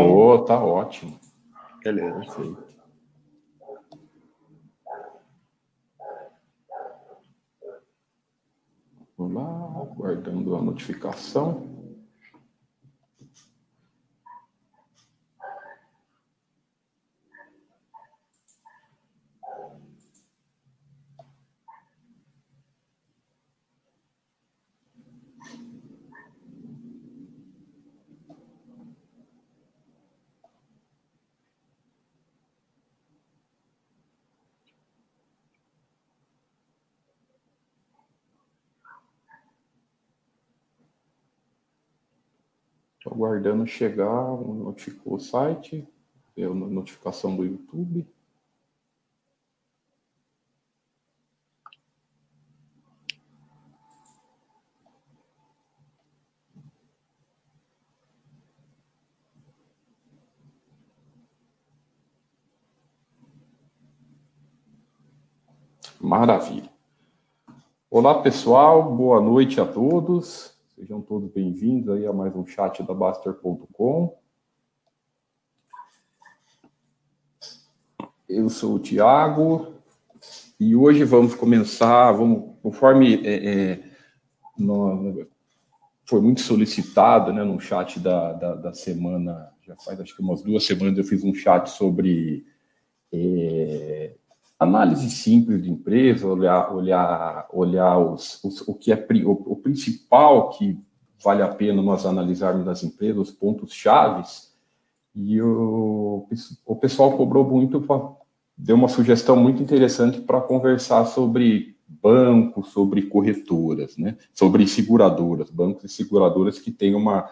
Oh, tá ótimo. Beleza. Perfeito. Vamos lá, aguardando a notificação. Aguardando chegar, notificou o site, deu notificação do YouTube. Maravilha. Olá, pessoal, boa noite a todos. Sejam todos bem-vindos aí a mais um chat da Baster.com. Eu sou o Tiago e hoje vamos começar, vamos, conforme é, é, no, foi muito solicitado né, no chat da, da, da, semana, já faz acho que umas duas semanas eu fiz um chat sobre é, Análise simples de empresa, olhar, olhar, olhar os, os, o que é o, o, principal que vale a pena nós analisarmos nas empresas, os pontos chaves. E o, o pessoal cobrou muito, deu uma sugestão muito interessante para conversar sobre bancos, sobre corretoras, né? sobre seguradoras, bancos e seguradoras que têm uma,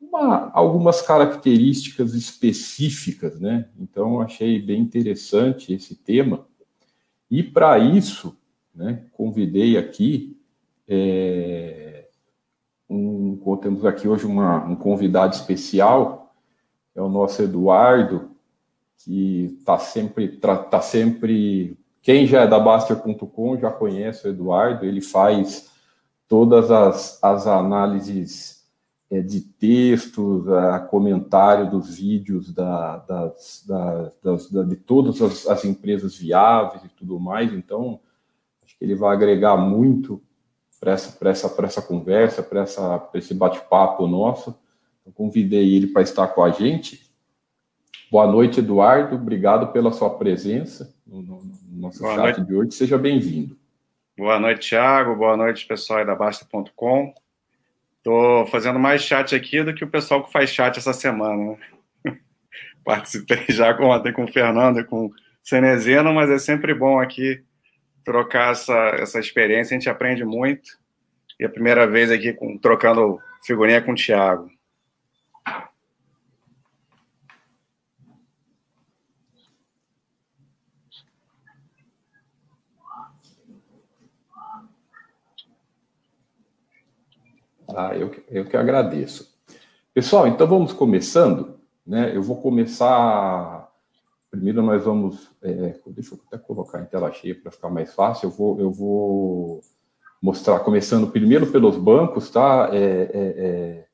uma, algumas características específicas, né? Então, achei bem interessante esse tema. E para isso, né, convidei aqui, é, um, temos aqui hoje uma, um convidado especial, é o nosso Eduardo, que está sempre, tá sempre, quem já é da Baster.com já conhece o Eduardo, ele faz todas as, as análises é, de textos, a comentário dos vídeos da, das, da, das, da, de todas as, as, empresas viáveis e tudo mais. Então, acho que ele vai agregar muito para essa, essa, essa conversa, para esse bate-papo nosso. Eu convidei ele para estar com a gente. Boa noite, Eduardo. Obrigado pela sua presença no, no, no nosso Boa chat noite. de hoje. Seja bem-vindo. Boa noite, Thiago. Boa noite, pessoal da Basta.com. Estou fazendo mais chat aqui do que o pessoal que faz chat essa semana. Participei já com, até com o Fernando e com o Cenezeno, mas é sempre bom aqui trocar essa, essa experiência, a gente aprende muito. E a primeira vez aqui com, trocando figurinha com o Thiago. Tá? Eu, eu que agradeço. Pessoal, então vamos começando. Né? Eu vou começar. Primeiro, nós vamos. É, deixa eu até colocar em tela cheia para ficar mais fácil. Eu vou, eu vou mostrar, começando primeiro pelos bancos, tá? É, é, é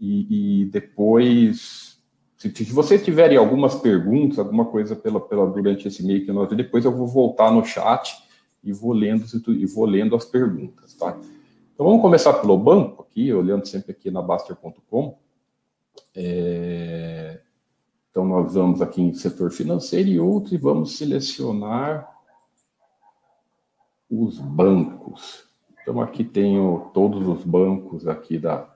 e, e, depois, se, vocês tiverem algumas perguntas, alguma coisa pela, pela, durante esse meio que nós depois eu vou voltar no chat e vou lendo, e vou lendo as perguntas, tá? Então vamos começar pelo banco aqui, olhando sempre aqui na Baster.com. É... Então nós vamos aqui em setor financeiro e outro e vamos selecionar os bancos. Então aqui tenho todos os bancos aqui da,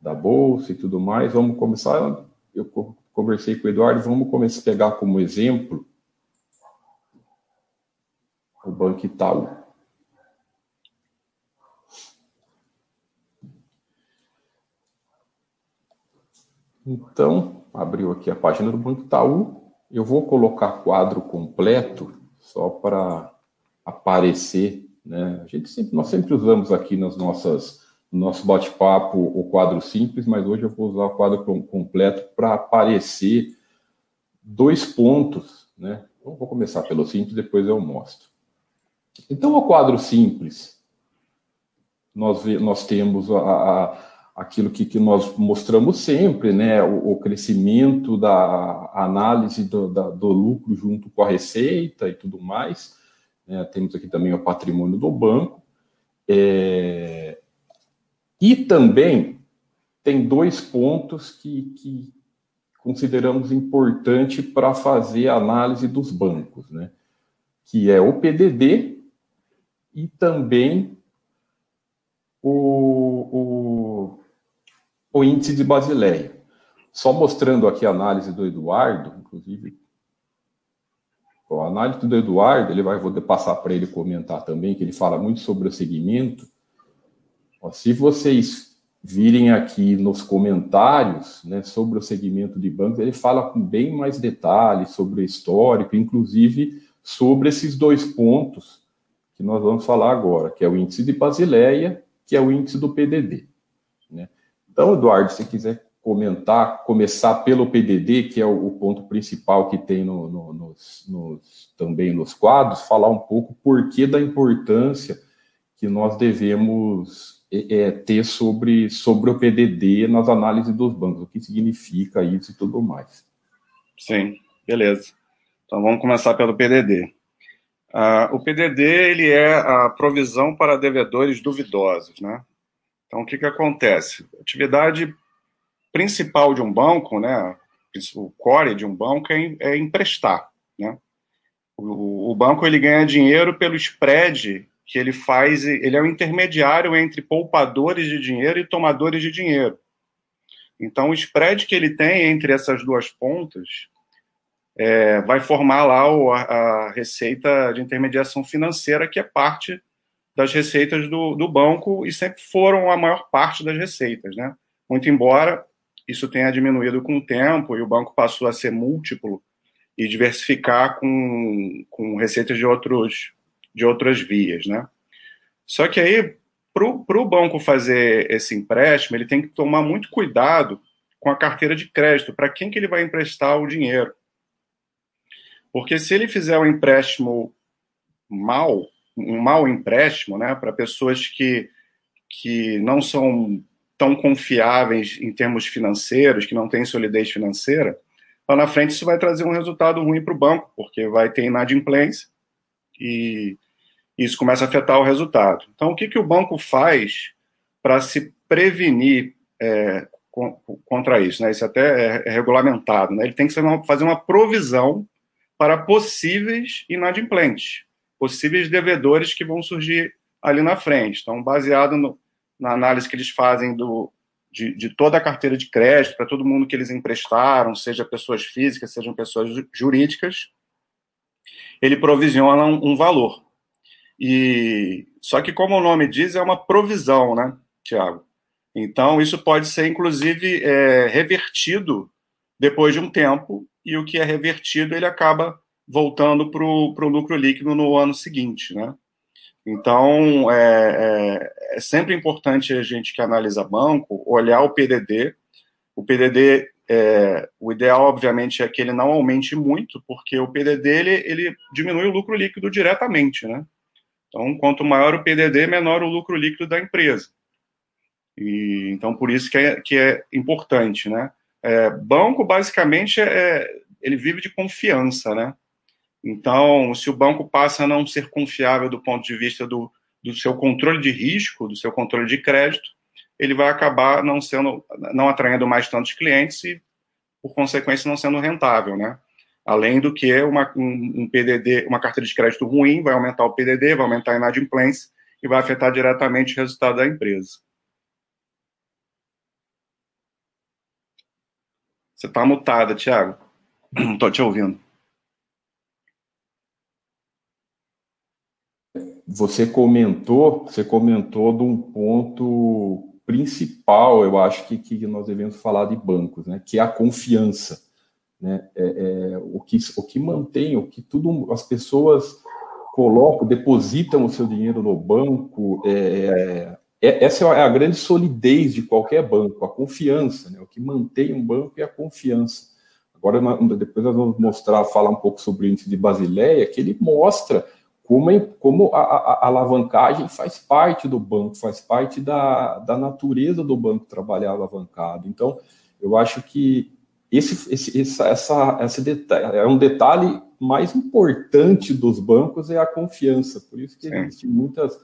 da bolsa e tudo mais. Vamos começar. Eu conversei com o Eduardo, vamos começar a pegar como exemplo o Banco Itaú. Então, abriu aqui a página do Banco Itaú. Eu vou colocar quadro completo só para aparecer, né? A gente sempre, nós sempre usamos aqui nas nossas no nosso bate-papo o quadro simples, mas hoje eu vou usar o quadro completo para aparecer dois pontos, né? Então, vou começar pelo simples, depois eu mostro. Então, o quadro simples, nós, nós temos a, a aquilo que, que nós mostramos sempre, né, o, o crescimento da análise do, da, do, lucro junto com a receita e tudo mais. Né, temos aqui também o patrimônio do banco. É, e também tem dois pontos que, que consideramos importante para fazer a análise dos bancos, né, que é o PDD e também o, o o índice de Basileia. Só mostrando aqui a análise do Eduardo, inclusive, a análise do Eduardo, ele vai, vou passar para ele comentar também, que ele fala muito sobre o segmento. Se vocês virem aqui nos comentários né, sobre o segmento de bancos, ele fala com bem mais detalhes sobre o histórico, inclusive sobre esses dois pontos que nós vamos falar agora, que é o índice de Basileia, que é o índice do PDD. Então, Eduardo, se quiser comentar, começar pelo PDD, que é o, ponto principal que tem no, no, nos, nos, também nos quadros, falar um pouco por que da importância que nós devemos é, é ter sobre, sobre o PDD nas análises dos bancos, o que significa isso e tudo mais. Sim, beleza. Então vamos começar pelo PDD. Uh, ah, o PDD ele é a provisão para devedores duvidosos, né? Então, o que, que acontece? A atividade principal de um banco, né, o core de um banco é, é emprestar. Né? O, o, banco ele ganha dinheiro pelo spread que ele faz, ele é o intermediário entre poupadores de dinheiro e tomadores de dinheiro. Então, o spread que ele tem entre essas duas pontas é, vai formar lá o, a, a receita de intermediação financeira, que é parte das receitas do, do banco e sempre foram a maior parte das receitas, né? Muito embora isso tenha diminuído com o tempo e o banco passou a ser múltiplo e diversificar com, com receitas de, outros, de outras vias, né? Só que aí, para o banco fazer esse empréstimo, ele tem que tomar muito cuidado com a carteira de crédito, para quem que ele vai emprestar o dinheiro. Porque se ele fizer um empréstimo mal, um mau empréstimo né, para pessoas que, que não são tão confiáveis em termos financeiros, que não têm solidez financeira, lá na frente isso vai trazer um resultado ruim para o banco, porque vai ter inadimplência e isso começa a afetar o resultado. Então, o que, que o banco faz para se prevenir é, contra isso? Né? Isso até é, é regulamentado. Né? Ele tem que fazer uma provisão para possíveis inadimplentes possíveis devedores que vão surgir ali na frente. Então, baseado no, na análise que eles fazem do, de, de toda a carteira de crédito, para todo mundo que eles emprestaram, seja pessoas físicas, sejam pessoas jurídicas, ele provisiona um, um valor. E só que, como o nome diz, é uma provisão, né, Tiago? Então, isso pode ser, inclusive, é, revertido depois de um tempo, e o que é revertido ele acaba voltando para o lucro líquido no ano seguinte, né? Então, é, é, é, sempre importante a gente que analisa banco olhar o PDD. O PDD, é, o ideal, obviamente, é que ele não aumente muito, porque o PDD ele, ele diminui o lucro líquido diretamente, né? Então, quanto maior o PDD, menor o lucro líquido da empresa. E, então, por isso que é, que é importante, né? É, banco, basicamente, é, ele vive de confiança, né? Então, se o banco passa a não ser confiável do ponto de vista do, do seu controle de risco, do seu controle de crédito, ele vai acabar não sendo, não atraindo mais tantos clientes e, por consequência, não sendo rentável, né? Além do que uma, um, um PDD, uma carteira de crédito ruim vai aumentar o PDD, vai aumentar a inadimplência e vai afetar diretamente o resultado da empresa. Você está mutada, Thiago. Não estou te ouvindo. Você comentou, você comentou de um ponto principal, eu acho que, que nós devemos falar de bancos, né? Que é a confiança, né? É, é, o que o que mantém, o que tudo as pessoas colocam, depositam o seu dinheiro no banco, é, é, essa é a grande solidez de qualquer banco, a confiança, né? O que mantém um banco é a confiança. Agora, depois nós vamos mostrar, falar um pouco sobre o índice de Basileia, que ele mostra como, como a, a, a, alavancagem faz parte do banco, faz parte da, da natureza do banco trabalhar alavancado. Então, eu acho que esse, esse, essa, essa, esse detalhe, é um detalhe mais importante dos bancos é a confiança. Por isso que existe muitas,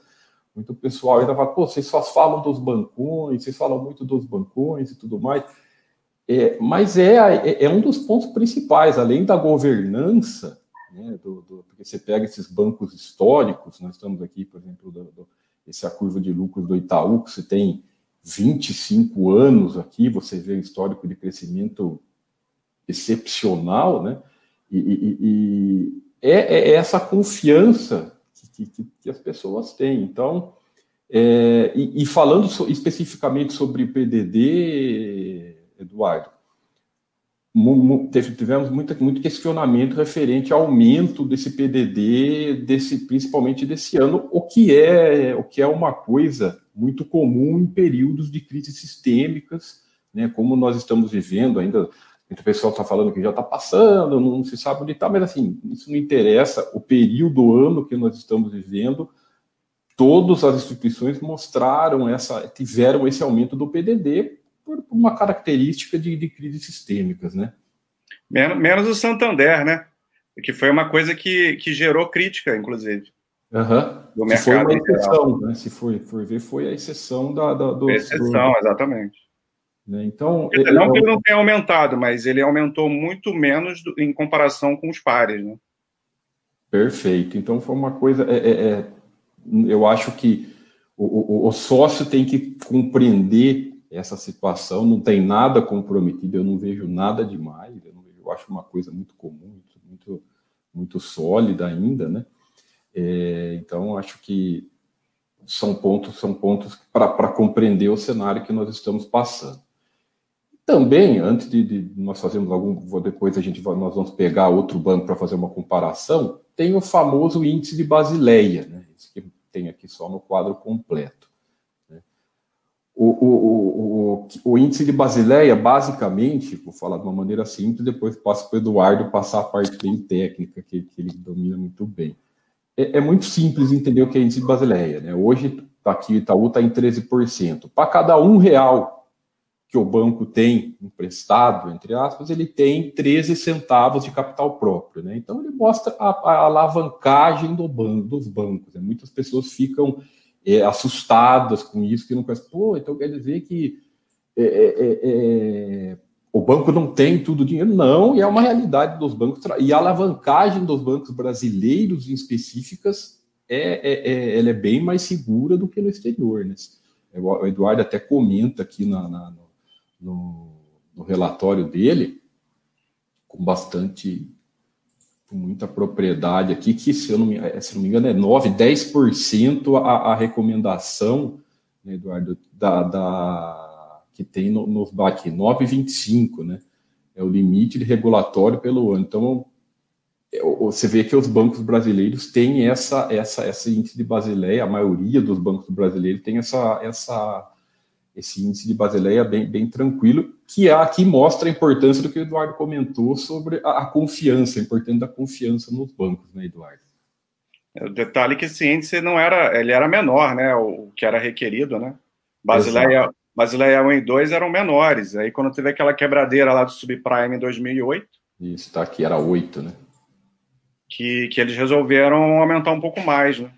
muito pessoal ainda fala, pô, vocês só falam dos bancões, vocês falam muito dos bancões e tudo mais. É, mas é, é, é um dos pontos principais, além da governança, né, do, do, porque você pega esses bancos históricos, nós estamos aqui, por exemplo, do, do, essa curva de lucros do Itaú, que você tem 25 anos aqui, você vê o histórico de crescimento excepcional, né? E, e, e é, é, essa confiança que, que, que, as pessoas têm. Então, é, e, e, falando so, especificamente sobre PDD, Eduardo, tivemos muito, muito questionamento referente ao aumento desse PDD, desse, principalmente desse ano, o que é o que é uma coisa muito comum em períodos de crises sistêmicas, né, como nós estamos vivendo ainda. O pessoal está falando que já está passando, não se sabe onde está, mas assim, isso não interessa. O período, ano que nós estamos vivendo, todas as instituições mostraram essa, tiveram esse aumento do PDD por uma característica de, de crises sistêmicas, né? Menos, menos, o Santander, né? Que foi uma coisa que, que gerou crítica, inclusive. Uhum. Do mercado foi uma exceção, né? Se for, for ver, foi a exceção da, da do. Exceção, do... exatamente. Né? Então, não eu... que ele não tenha aumentado, mas ele aumentou muito menos do, em comparação com os pares, né? Perfeito. Então foi uma coisa. É, é, é eu acho que o, o, o sócio tem que compreender essa situação, não tem nada comprometido, eu não vejo nada demais, eu, vejo, eu acho uma coisa muito comum, muito, muito sólida ainda, né? É, então, acho que são pontos, são pontos para compreender o cenário que nós estamos passando. Também, antes de, de nós fazermos algum, depois a gente nós vamos pegar outro banco para fazer uma comparação, tem o famoso índice de Basileia, né? Esse que tem aqui só no quadro completo. O, o, o, o, índice de Basileia, basicamente, vou falar de uma maneira simples, depois passo para o Eduardo passar a parte bem técnica, que, que ele domina muito bem. É, é, muito simples entender o que é índice de Basileia. Né? Hoje, tá aqui, Itaú está em 13%. Para cada um real que o banco tem emprestado, entre aspas, ele tem 13 centavos de capital próprio. Né? Então, ele mostra a, a alavancagem do banco, dos bancos. Né? Muitas pessoas ficam é, assustadas com isso, que não conhecem. Pô, então quer dizer que é, é, é, é o banco não tem tudo o dinheiro? Não, e é uma realidade dos bancos. E a alavancagem dos bancos brasileiros em específicas é, ela é bem mais segura do que no exterior. Né? O Eduardo até comenta aqui na, na no, no relatório dele, com bastante com muita propriedade aqui, que se eu não me, eh, se não me engano é 9, 10% a, a recomendação, né, Eduardo, da, da, que tem no, no aqui, 9,25, né? É o limite regulatório pelo ano. Então, você vê que os bancos brasileiros têm essa, essa, essa índice de Basileia, a maioria dos bancos brasileiros tem essa, essa, esse índice de Basileia bem, bem tranquilo, que é aqui mostra a importância do que o Eduardo comentou sobre a, a confiança, a importância da confiança nos bancos, né, Eduardo? É, o detalhe é que esse índice não era, ele era menor, né, o que era requerido, né? Basileia, Basileia 1 e 2 eram menores. Aí quando teve aquela quebradeira lá do subprime em 2008, isso tá aqui era 8, né? Que, que eles resolveram aumentar um pouco mais, né?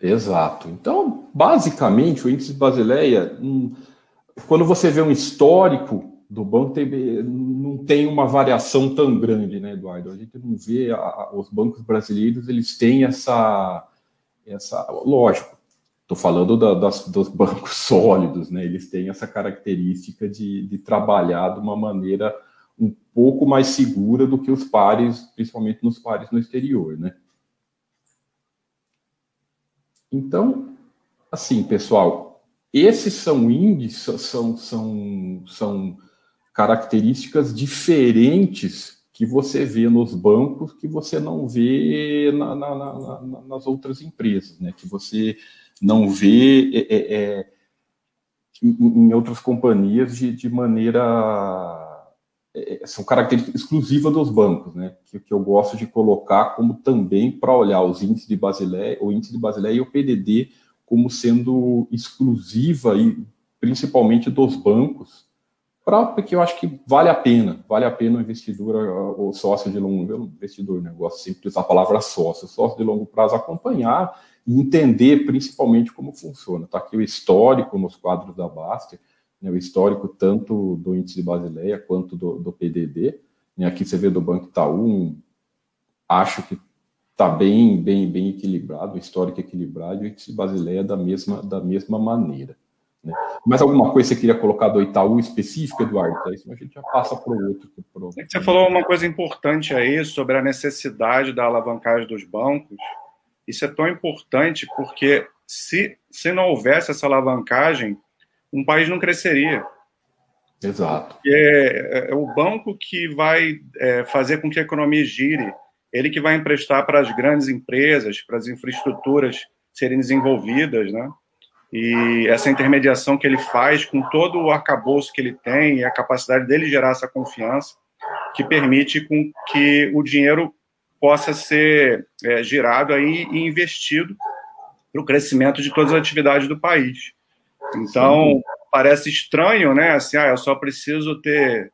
Exato. Então, basicamente, o índice de Basileia, hum, quando você vê um histórico do banco, tem, não tem uma variação tão grande, né, Eduardo? A gente não vê a, os bancos brasileiros, eles têm essa, essa lógico. Estou falando da, das, dos bancos sólidos, né? Eles têm essa característica de, de trabalhar de uma maneira um pouco mais segura do que os pares, principalmente nos pares no exterior, né? Então, assim, pessoal, esses são índices, são, são, são características diferentes que você vê nos bancos que você não vê na, na, na, nas outras empresas, né? Que você não vê é, é, é em, outras companhias de, de maneira é, são características exclusivas dos bancos, né? Que, que eu gosto de colocar como também para olhar os índices de Basileia, o índice de Basileia e o PDD como sendo exclusiva e principalmente dos bancos, porque eu acho que vale a pena, vale a pena o investidor, o sócio de longo investidor, né? Eu gosto sempre de usar a palavra sócio, sócio de longo prazo acompanhar e entender principalmente como funciona. Está aqui o histórico nos quadros da Baster, né, o histórico tanto do índice de Basileia quanto do, do PDD. Né, aqui você vê do Banco Itaú, acho que está bem, bem, bem equilibrado, histórico equilibrado, e índice de Basileia da mesma, da mesma maneira. Né. Mais alguma coisa que você queria colocar do Itaú específico, Eduardo? É isso, a gente já passa para o outro. Pro... Você falou uma coisa importante aí sobre a necessidade da alavancagem dos bancos. Isso é tão importante porque se, se não houvesse essa alavancagem, um país não cresceria. Exato. É, é, o banco que vai é, fazer com que a economia gire, ele que vai emprestar para as grandes empresas, para as infraestruturas serem desenvolvidas, né? E essa intermediação que ele faz com todo o arcabouço que ele tem e a capacidade dele gerar essa confiança, que permite com que o dinheiro possa ser é, girado aí e investido para o crescimento de todas as atividades do país. Então, Sim. parece estranho, né? Assim, ah, eu só preciso ter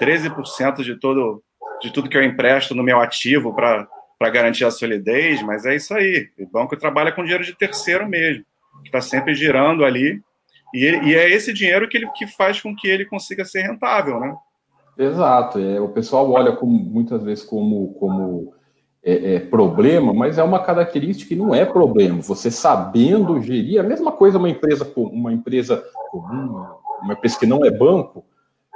13% de todo de tudo que eu empresto no meu ativo para garantir a solidez, mas é isso aí. O banco trabalha com dinheiro de terceiro mesmo, que está sempre girando ali. E, ele, e, é esse dinheiro que, ele, que faz com que ele consiga ser rentável, né? Exato. É, o pessoal olha como, muitas vezes como, como é, é, problema, mas é uma característica que não é problema. Você sabendo gerir, a mesma coisa uma empresa uma empresa comum, uma empresa que não é banco,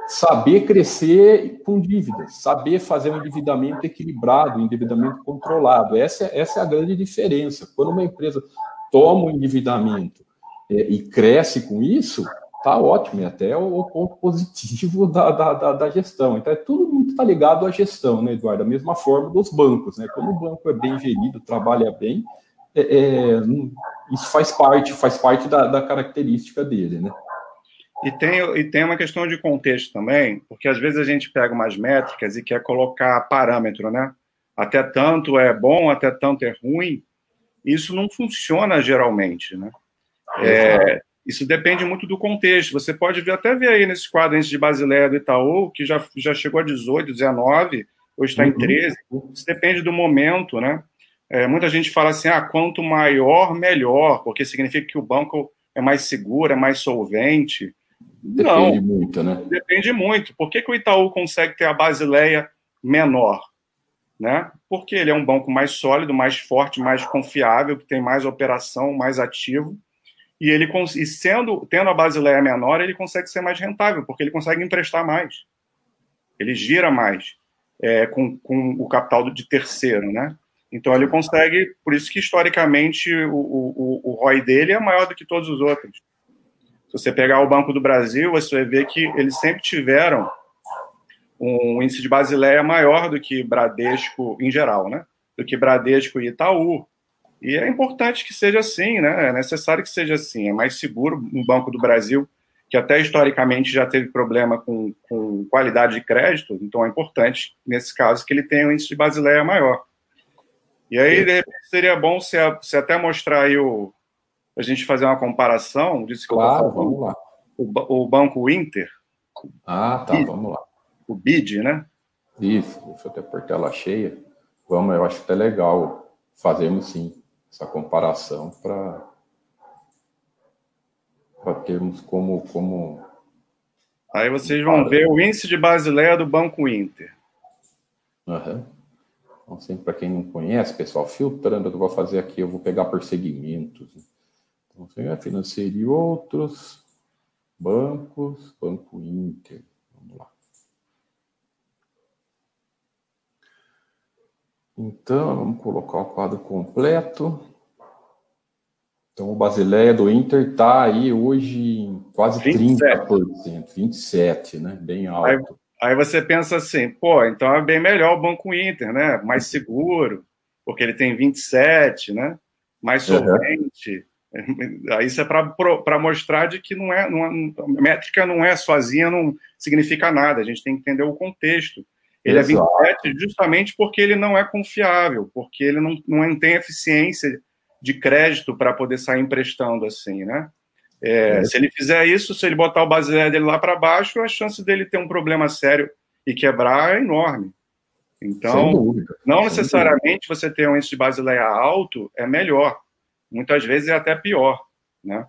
saber crescer com dívidas, saber fazer um endividamento equilibrado, um endividamento controlado. Essa, essa é a grande diferença. Quando uma empresa toma um endividamento é, e cresce com isso, tá ótimo, e até o, ponto positivo da, da, da, da, gestão. Então, é tudo muito está ligado à gestão, né, Eduardo? Da mesma forma dos bancos, né? Quando o banco é bem gerido, trabalha bem, é, é, isso faz parte, faz parte da, da característica dele, né? E tem, e tem uma questão de contexto também, porque às vezes a gente pega umas métricas e quer colocar parâmetro, né? Até tanto é bom, até tanto é ruim. Isso não funciona geralmente, né? É, isso depende muito do contexto. Você pode ver, até ver aí nesse quadro de Basileia do Itaú, que já, já chegou a 18, 19, hoje está uhum. em 13. Isso depende do momento, né? É, muita gente fala assim, ah, quanto maior, melhor, porque significa que o banco é mais seguro, é mais solvente. Depende Não, muito, né? Depende muito. Por que, que o Itaú consegue ter a Basileia menor? Né? Porque ele é um banco mais sólido, mais forte, mais confiável, que tem mais operação, mais ativo e ele e sendo tendo a Basileia menor, ele consegue ser mais rentável, porque ele consegue emprestar mais. Ele gira mais é, com, com o capital de terceiro, né? Então ele consegue, por isso que historicamente o, o, o ROI dele é maior do que todos os outros. Se você pegar o Banco do Brasil, você vai ver que eles sempre tiveram um índice de Basileia maior do que Bradesco em geral, né? Do que Bradesco e Itaú, e é importante que seja assim, né? É necessário que seja assim. É mais seguro um Banco do Brasil, que até historicamente já teve problema com, com qualidade de crédito, então é importante, nesse caso, que ele tenha um índice de Basileia maior. E aí, de repente, seria bom se, se até mostrar aí o. a gente fazer uma comparação disso que claro, eu tô falando. vamos lá. O, o Banco Inter. Ah, tá, vamos lá. O BID, né? Isso, deixa eu até por tela cheia. Vamos, eu acho até legal fazermos sim essa comparação para termos como, como. Aí vocês vão ver o índice de Basileia do Banco Inter. Uhum. Então, sempre para quem não conhece, pessoal, filtrando, eu vou fazer aqui, eu vou pegar por segmentos. Você vai financeiro e outros, bancos, Banco Inter. Então, vamos colocar o quadro completo. Então, o Basileia do Inter está aí hoje em quase 27. 30%, 27%, né? Bem alto. Aí, aí, você pensa assim, pô, então é bem melhor o Banco Inter, né? Mais seguro, porque ele tem 27, né? Mais solvente. Uhum. Aí isso é para mostrar de que não é, não é, métrica não é sozinha, não significa nada. A gente tem que entender o contexto. Ele Exato. é 27 justamente porque ele não é confiável, porque ele não, não tem eficiência de crédito para poder sair emprestando assim, né? É, é. Se ele fizer isso, se ele botar o baseado dele lá para baixo, a chance dele ter um problema sério e quebrar é enorme. Então, dúvida, não necessariamente você ter um índice de Basileia alto é melhor. Muitas vezes é até pior, né?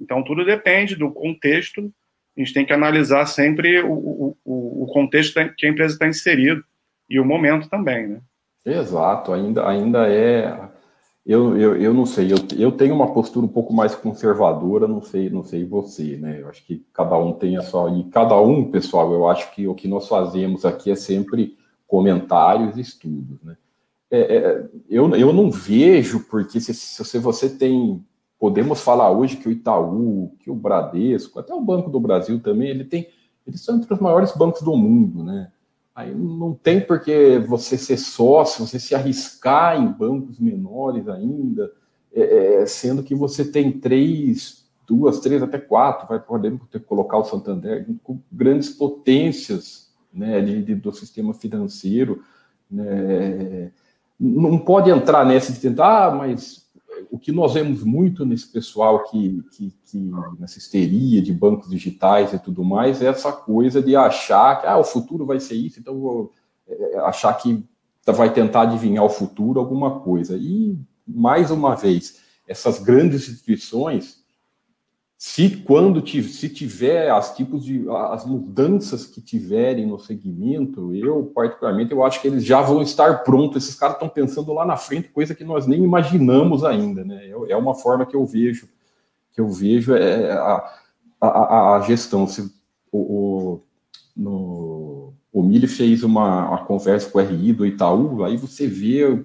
Então, tudo depende do contexto. A gente tem que analisar sempre o, o, o contexto que a empresa está inserido e o momento também, né? Exato, ainda, ainda é eu, eu, eu não sei, eu, eu tenho uma postura um pouco mais conservadora, não sei, não sei você, né? Eu acho que cada um tem a sua. E cada um, pessoal, eu acho que o que nós fazemos aqui é sempre comentários e estudos, né? É, é, eu, eu não vejo, porque se, se você tem. Podemos falar hoje que o Itaú, que o Bradesco, até o Banco do Brasil também, ele tem. Eles são entre os maiores bancos do mundo, né? Aí não tem por que você ser sócio, você se arriscar em bancos menores ainda, é, é, sendo que você tem três, duas, três, até quatro, vai poder ter colocar o Santander com grandes potências né, de, de, do sistema financeiro. Né, não pode entrar nessa de tentar, ah, mas o que nós vemos muito nesse pessoal que, que, que, nessa histeria de bancos digitais e tudo mais é essa coisa de achar que ah, o futuro vai ser isso, então vou é, achar que vai tentar adivinhar o futuro alguma coisa. E mais uma vez, essas grandes instituições se quando se tiver as tipos de as mudanças que tiverem no segmento, eu particularmente eu acho que eles já vão estar prontos. Esses caras estão pensando lá na frente, coisa que nós nem imaginamos ainda, né? É, é uma forma que eu vejo que eu vejo é a, a, a gestão. Se o, o, no, o fez uma, uma conversa com o RI do Itaú, aí você vê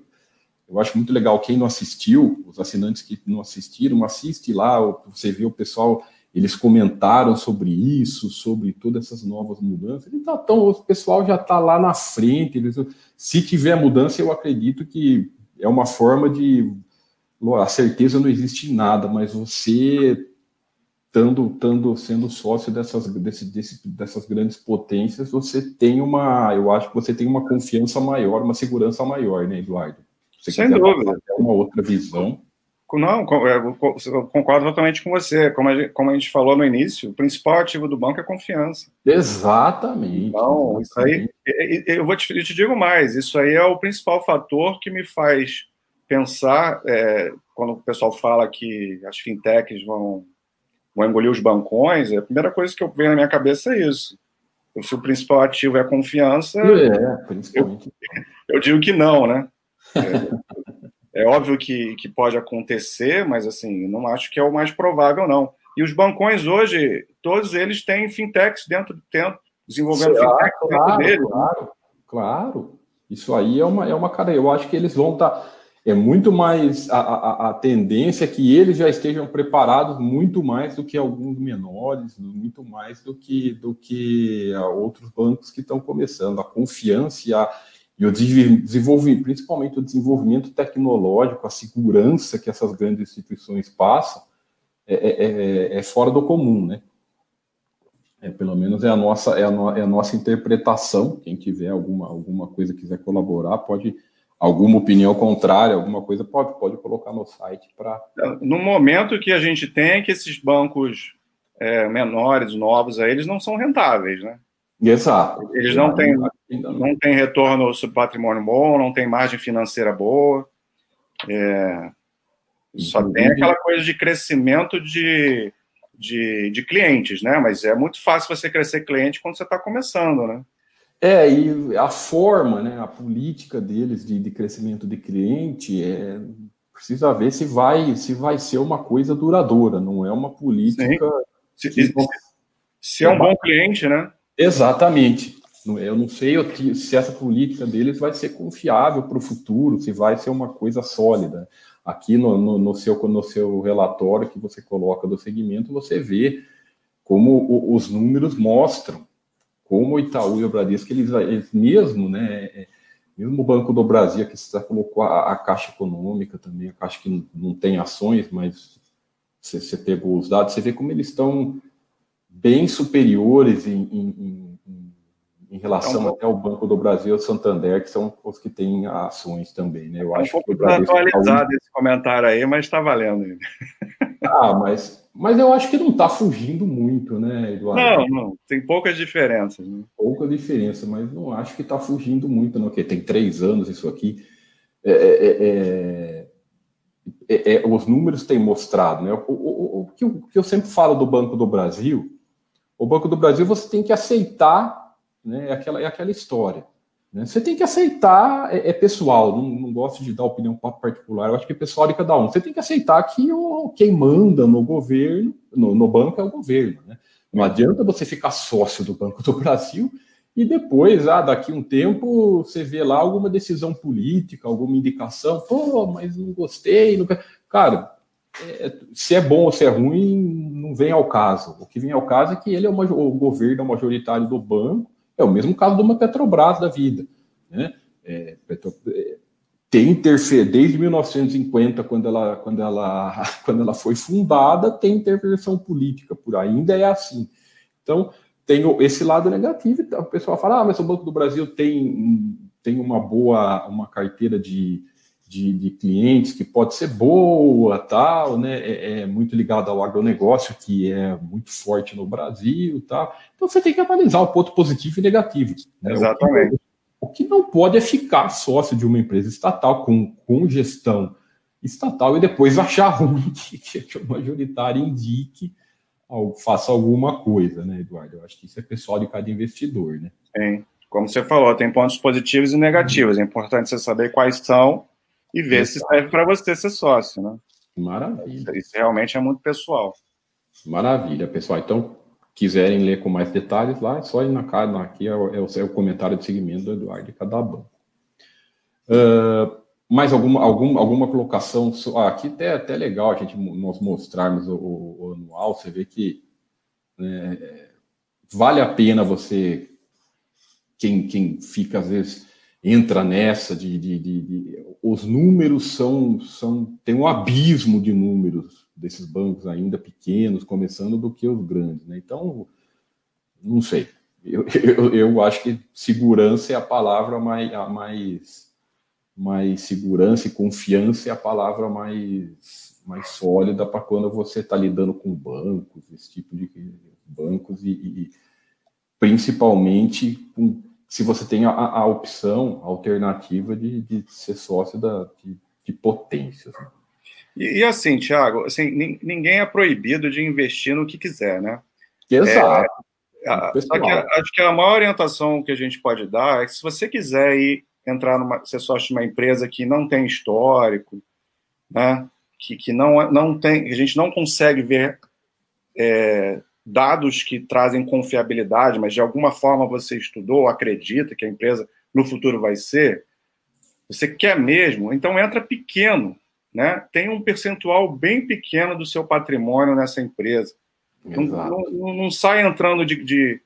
eu acho muito legal quem não assistiu, os assinantes que não assistiram, assiste lá, você vê o pessoal, eles comentaram sobre isso, sobre todas essas novas mudanças. Então, então o pessoal já está lá na frente. Eles, se tiver mudança, eu acredito que é uma forma de. A certeza não existe nada, mas você estando, estando sendo sócio dessas, desse, desse, dessas grandes potências, você tem uma, eu acho que você tem uma confiança maior, uma segurança maior, né, Eduardo? Você Sem dúvida. uma outra visão. Não, é, eu concordo totalmente com você. Como a, gente, como a gente falou no início, o principal ativo do banco é confiança. Exatamente. Então, exatamente. isso aí, eu vou te, eu te digo mais, isso aí é o principal fator que me faz pensar, é, quando o pessoal fala que as fintechs vão, vão engolir os bancões, a primeira coisa que eu venho na minha cabeça é isso. Se o principal ativo é a confiança, é, principalmente. Eu, eu digo que não, né? É, é óbvio que, que pode acontecer, mas assim, não acho que é o mais provável, não. E os bancões hoje, todos eles têm fintechs dentro, dentro desenvolvendo ah, fintechs claro, dentro deles. Claro, claro. Isso aí é uma, é uma cara. Eu acho que eles vão estar. Tá, é muito mais a, a, a, tendência é que eles já estejam preparados muito mais do que alguns menores, muito mais do que do que outros bancos que estão começando. A confiança e a, e o desenvolvimento, principalmente o desenvolvimento tecnológico, a segurança que essas grandes instituições passam, é, é, é, é fora do comum, né? É, pelo menos é a nossa é a, no, é a, nossa interpretação. Quem tiver alguma alguma coisa quiser colaborar, pode alguma opinião contrária, alguma coisa pode pode colocar no site para. No momento que a gente tem que esses bancos é, menores, novos, aí, eles não são rentáveis, né? Exato. Eles não têm, não têm retorno sobre patrimônio bom, não tem margem financeira boa. É, só tem aquela coisa de crescimento de, de, de, clientes, né? Mas é muito fácil você crescer cliente quando você está começando, né? É, e a forma, né, a política deles de, de crescimento de cliente é, precisa ver se vai se vai ser uma coisa duradoura, não é uma política. Se, se, se, é um bom cliente, né? Exatamente. Eu não sei se essa política deles vai ser confiável para o futuro, se vai ser uma coisa sólida. Aqui no, no, no, seu, no seu relatório que você coloca do segmento, você vê como os números mostram, como o Itaú e o Bradesco, eles, eles mesmo, né, é, mesmo o Banco do Brasil, que você colocou a, a, Caixa Econômica também, a Caixa que não tem ações, mas você, você pegou os dados, você vê como eles estão bem superiores em, em, em, relação então, até ao Banco do Brasil e ao Santander, que são os que têm ações também, né? Eu é acho um pouco que atualizado tá esse comentário aí, mas está valendo. Ah, mas, mas eu acho que não está fugindo muito, né, Eduardo? Não, não, tem poucas diferenças. Né? Pouca diferença, mas não acho que está fugindo muito, não, porque tem três anos isso aqui. É, é, é, é, é os números têm mostrado, né? O, o, o, o que eu sempre falo do Banco do Brasil, o Banco do Brasil você tem que aceitar, né? É aquela, é aquela história. Né? Você tem que aceitar, é, é pessoal, não, não, gosto de dar opinião particular, eu acho que é pessoal de cada um. Você tem que aceitar que o, quem manda no governo, no, no banco, é o governo. Né? Não adianta você ficar sócio do Banco do Brasil e depois, ah, daqui um tempo, você vê lá alguma decisão política, alguma indicação, pô, mas não gostei. Não... Cara, é, se é bom ou se é ruim, não vem ao caso. O que vem ao caso é que ele é uma, o governo é majoritário do banco, é o mesmo caso de uma Petrobras da vida. Né? É, Petro, é, tem interferência, desde 1950, quando ela, quando, ela, quando ela foi fundada, tem intervenção política por aí, ainda é assim. Então, tem esse lado negativo. O pessoal fala, ah, mas o Banco do Brasil tem, tem uma boa, uma carteira de, de, de clientes que pode ser boa, tal, né? É, é, muito ligado ao agronegócio, que é muito forte no Brasil, tal. Então você tem que analisar o ponto positivo e negativo. Né? Exatamente. O que, o que não pode é ficar sócio de uma empresa estatal com, com gestão estatal e depois achar ruim que, que o majoritário indique faça alguma coisa, né, Eduardo? Eu acho que isso é pessoal de cada investidor, né? Sim. Como você falou, tem pontos positivos e negativos. É importante você saber quais são e ver Exato. se serve para você ser sócio, né? Maravilha. Isso realmente é muito pessoal. Maravilha, pessoal. Então, quiserem ler com mais detalhes lá, é só ir na cara, aqui é o, é o comentário de segmento do Eduardo de cada banco. Uh, mais alguma, alguma, alguma colocação? Ah, aqui até, até legal a gente nós mostrarmos o, o, o anual, você vê que né, vale a pena você, quem, quem fica às vezes entra nessa de, de, de, de, os números são, são tem um abismo de números desses bancos ainda pequenos começando do que os grandes né? então não sei eu, eu, eu acho que segurança é a palavra mais, a mais mais segurança e confiança é a palavra mais, mais sólida para quando você está lidando com bancos, esse tipo de bancos, e, e principalmente com, se você tem a, a, opção, a alternativa de, de ser sócio da, de, de potências. Né? E, e, assim, Thiago, assim, ninguém é proibido de investir no que quiser, né? Exato. É, só que acho que a maior orientação que a gente pode dar é que se você quiser ir entrar numa, ser sócio de uma empresa que não tem histórico, né? que, que não, não tem, a gente não consegue ver é, dados que trazem confiabilidade, mas de alguma forma você estudou, acredita que a empresa no futuro vai ser, você quer mesmo, então entra pequeno, né? Tem um percentual bem pequeno do seu patrimônio nessa empresa. Não, não, não, sai entrando de, de,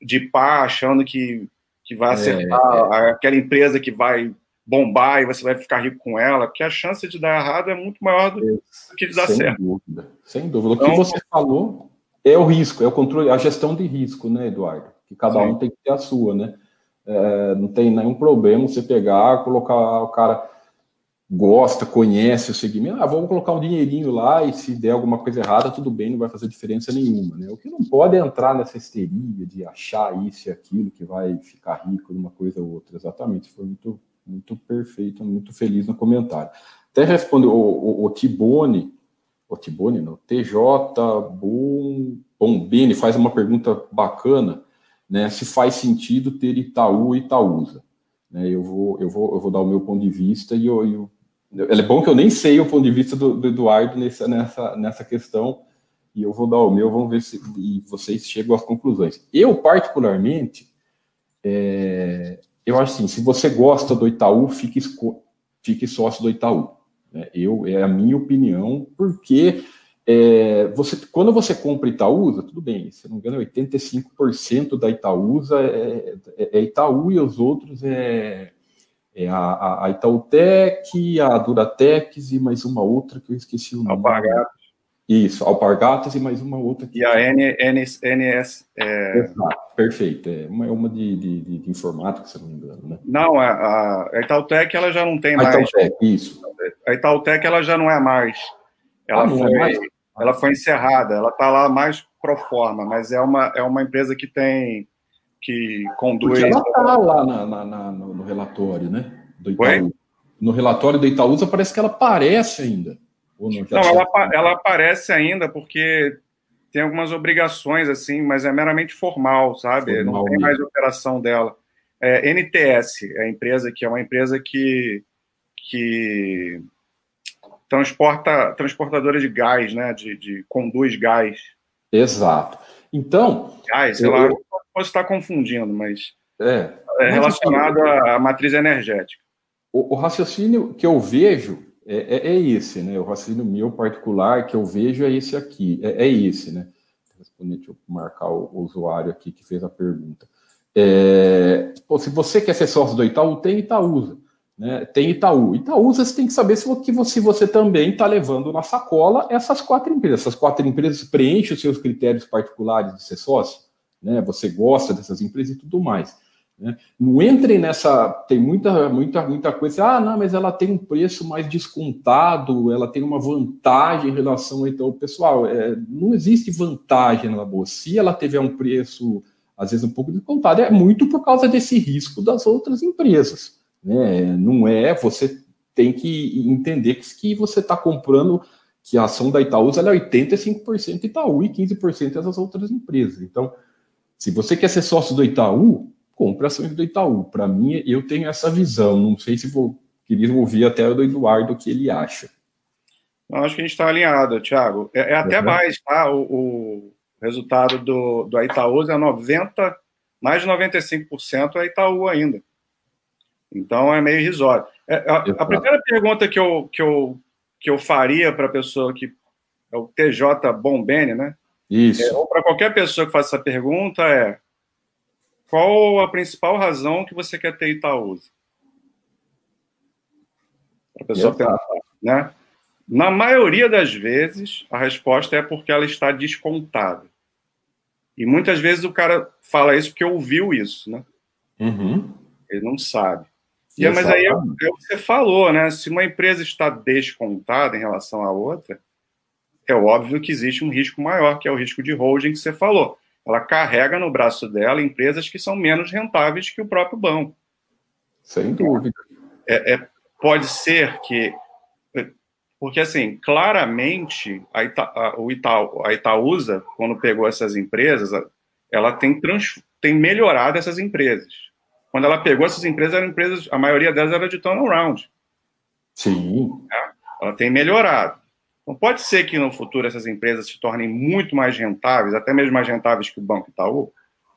de pá, achando que que vai acertar, é, é. aquela empresa que vai bombar e você vai ficar rico com ela, porque a chance de dar errado é muito maior do, que de dar sem certo. Dúvida, sem dúvida. Então, o que você falou é o risco, é o controle, a gestão de risco, né, Eduardo? Que cada sim. um tem que ter a sua, né? É, não tem nenhum problema você pegar, colocar o cara gosta, conhece o segmento, ah, vamos colocar um dinheirinho lá e se der alguma coisa errada, tudo bem, não vai fazer diferença nenhuma. Né? O que não pode é entrar nessa histeria de achar isso e aquilo que vai ficar rico numa coisa ou outra. Exatamente, foi muito, muito perfeito, muito feliz no comentário. Até respondeu o, o, o Tibone, o Tibone não, TJ Bombini faz uma pergunta bacana, né? Se faz sentido ter Itaú e Itaúsa. Né, eu, vou, eu, vou, eu vou dar o meu ponto de vista e eu, eu é bom que eu nem sei o ponto de vista do, do Eduardo nessa, nessa, nessa questão, e eu vou dar o meu, vamos ver se e vocês chegam às conclusões. Eu, particularmente, é, eu acho assim, se você gosta do Itaú, fique, fique sócio do Itaú. Né? Eu, é a minha opinião, porque é, você, quando você compra Itaúsa, tudo bem, se não me engano, 85% da Itaúsa é, é, é Itaú e os outros é é a, a Itautec, a Duratex e mais uma outra que eu esqueci o nome. Alpargatas. Isso, Alpargatas e mais uma outra. Aqui. E a N, N, NS. É... Exato, perfeito. É uma, é uma de, de, de, informática, se não me engano, né? Não, a, a Itautec ela já não tem a mais. Itautec, isso. A Itautec ela já não é mais. Ela, ah, foi, é mais? ela foi encerrada, ela está lá mais pro forma, mas é uma, é uma empresa que tem. que conduz. Porque ela está lá na, na, na, no relatório, né? Do Itaú. Oi? No relatório da Itaúsa parece que ela aparece ainda. Não, não ela, ela aparece ainda porque tem algumas obrigações, assim, mas é meramente formal, sabe? Formal, não tem mais operação dela. É, NTS, é a empresa que é uma empresa que, que transporta transportadora de gás, né? De, de conduz gás. Exato. Então. Gás, sei eu... lá, posso estar confundindo, mas é, é relacionado à matriz energética. O, o raciocínio que eu vejo é, é, é, esse, né? O raciocínio meu particular que eu vejo é esse aqui, é, é esse, né? Deixa eu marcar o, usuário aqui que fez a pergunta. É, se você quer ser sócio do Itaú, tem Itaúsa. Né? Tem Itaú. Itaúsa, você tem que saber se você, se você também está levando na sacola essas quatro empresas. Essas quatro empresas preenchem os seus critérios particulares de ser sócio. Né? Você gosta dessas empresas e tudo mais. Né? Não entrem nessa. Tem muita, muita, muita coisa. Ah, não, mas ela tem um preço mais descontado, ela tem uma vantagem em relação. Então, pessoal, é, não existe vantagem na bolsa. Se ela tiver um preço, às vezes, um pouco descontado, é muito por causa desse risco das outras empresas. Né? Não é. Você tem que entender que você está comprando que a ação da Itaúsa é 85% Itaú e 15% das outras empresas. Então, se você quer ser sócio do Itaú, compra ações do Itaú. Para mim, eu tenho essa visão. Não sei se vou queria ouvir até do Eduardo o que ele acha. Eu acho que a gente está alinhado, Thiago. É, é até é mais, tá? O, o, resultado do, do Itaú é 90, mais de 95% é Itaú ainda. Então é meio irrisório. É, a, a, primeira pergunta que eu, que eu, que eu faria para a pessoa que é o TJ Bombene, né? Isso. É, ou para qualquer pessoa que faça essa pergunta é qual a principal razão que você quer ter Itaúsa? Para a pessoa pensar, né? Na maioria das vezes, a resposta é porque ela está descontada. E muitas vezes o cara fala isso porque ouviu isso, né? Uhum. Ele não sabe. E, mas aí é, é, o que você falou, né? Se uma empresa está descontada em relação à outra, é óbvio que existe um risco maior, que é o risco de holding que você falou ela carrega no braço dela empresas que são menos rentáveis que o próprio banco. Sem dúvida. É, é pode ser que. Porque, assim, claramente, a, Ita, a, o Itaú, a Itaúsa, quando pegou essas empresas, ela tem, trans, tem melhorado essas empresas. Quando ela pegou essas empresas, eram empresas, a maioria delas era de turnaround. Sim. É, ela tem melhorado. Então, pode ser que no futuro essas empresas se tornem muito mais rentáveis, até mesmo mais rentáveis que o Banco Itaú?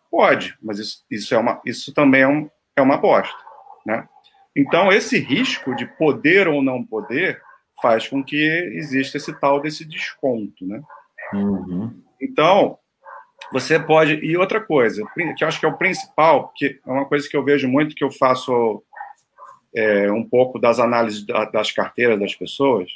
Pode, mas isso, isso, é uma, isso também é, um, é uma aposta. Né? Então, esse risco de poder ou não poder faz com que exista esse tal desse desconto. Né? Uhum. Então, você pode. E outra coisa, que eu acho que é o principal, que é uma coisa que eu vejo muito, que eu faço é, um pouco das análises das carteiras das pessoas,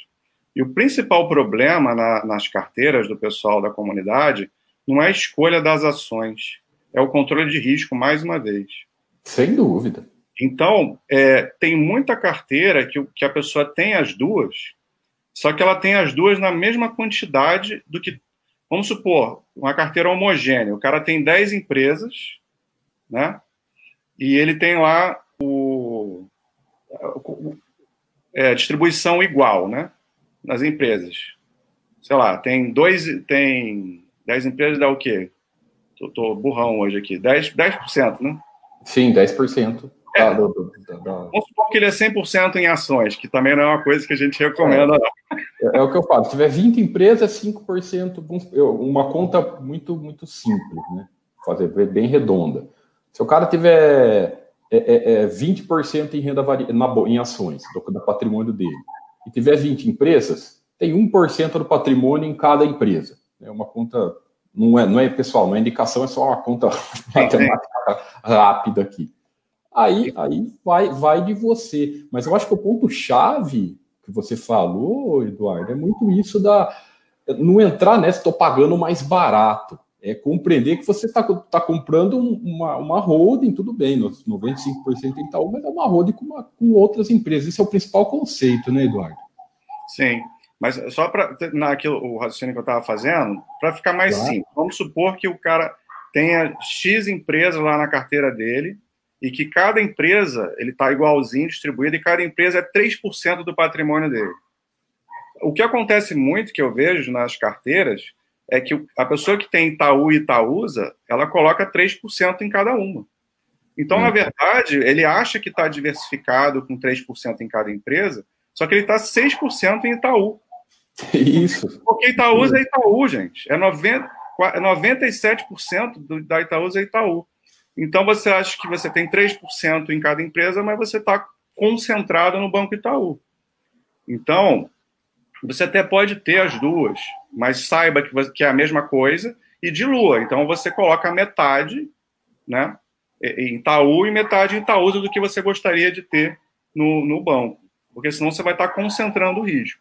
e o principal problema na, nas carteiras do pessoal da comunidade não é a escolha das ações, é o controle de risco, mais uma vez. Sem dúvida. Então, é, tem muita carteira que, que a pessoa tem as duas, só que ela tem as duas na mesma quantidade do que. Vamos supor, uma carteira homogênea. O cara tem 10 empresas, né? E ele tem lá o, é, distribuição igual, né? Nas empresas. Sei lá, tem dois, tem 10 empresas, dá o quê? Tô, tô burrão hoje aqui. 10%, 10% né? Sim, 10%. É. do, do, do, Vamos supor que ele é 100% em ações, que também não é uma coisa que a gente recomenda, é, é, é o que eu falo. Se tiver 20 empresas, 5%, uma conta muito, muito simples, né? Fazer bem redonda. Se o cara tiver é, é, é 20% em renda vari... na, em ações, do, do patrimônio dele, e tiver 20 empresas, tem 1% do patrimônio em cada empresa. É uma conta, não é, não é pessoal, não é indicação, é só uma conta matemática rápida aqui. Aí, aí vai, vai de você. Mas eu acho que o ponto-chave que você falou, Eduardo, é muito isso da. não entrar nessa, estou pagando mais barato. É compreender que você está tá comprando uma, uma holding, tudo bem, 95% em Itaú, mas é uma holding com, uma, com outras empresas. Esse é o principal conceito, né, Eduardo? Sim, mas só para naquilo o raciocínio que eu estava fazendo, para ficar mais claro. simples, vamos supor que o cara tenha X empresas lá na carteira dele e que cada empresa ele está igualzinho distribuído e cada empresa é 3% do patrimônio dele. O que acontece muito que eu vejo nas carteiras é que a pessoa que tem Itaú e Itaúsa, ela coloca 3% em cada uma. Então, na verdade, ele acha que está diversificado com 3% em cada empresa, só que ele está 6% em Itaú. Isso. Porque Itaúsa é Itaú, gente. É 90, 97% do, da Itaúsa é Itaú. Então, você acha que você tem 3% em cada empresa, mas você está concentrado no Banco Itaú. Então, você até pode ter as duas, mas saiba que, que é a mesma coisa e dilua. Então você coloca metade, né, em Itaú e metade em Itaúsa do que você gostaria de ter no, no banco, porque senão você vai estar concentrando o risco.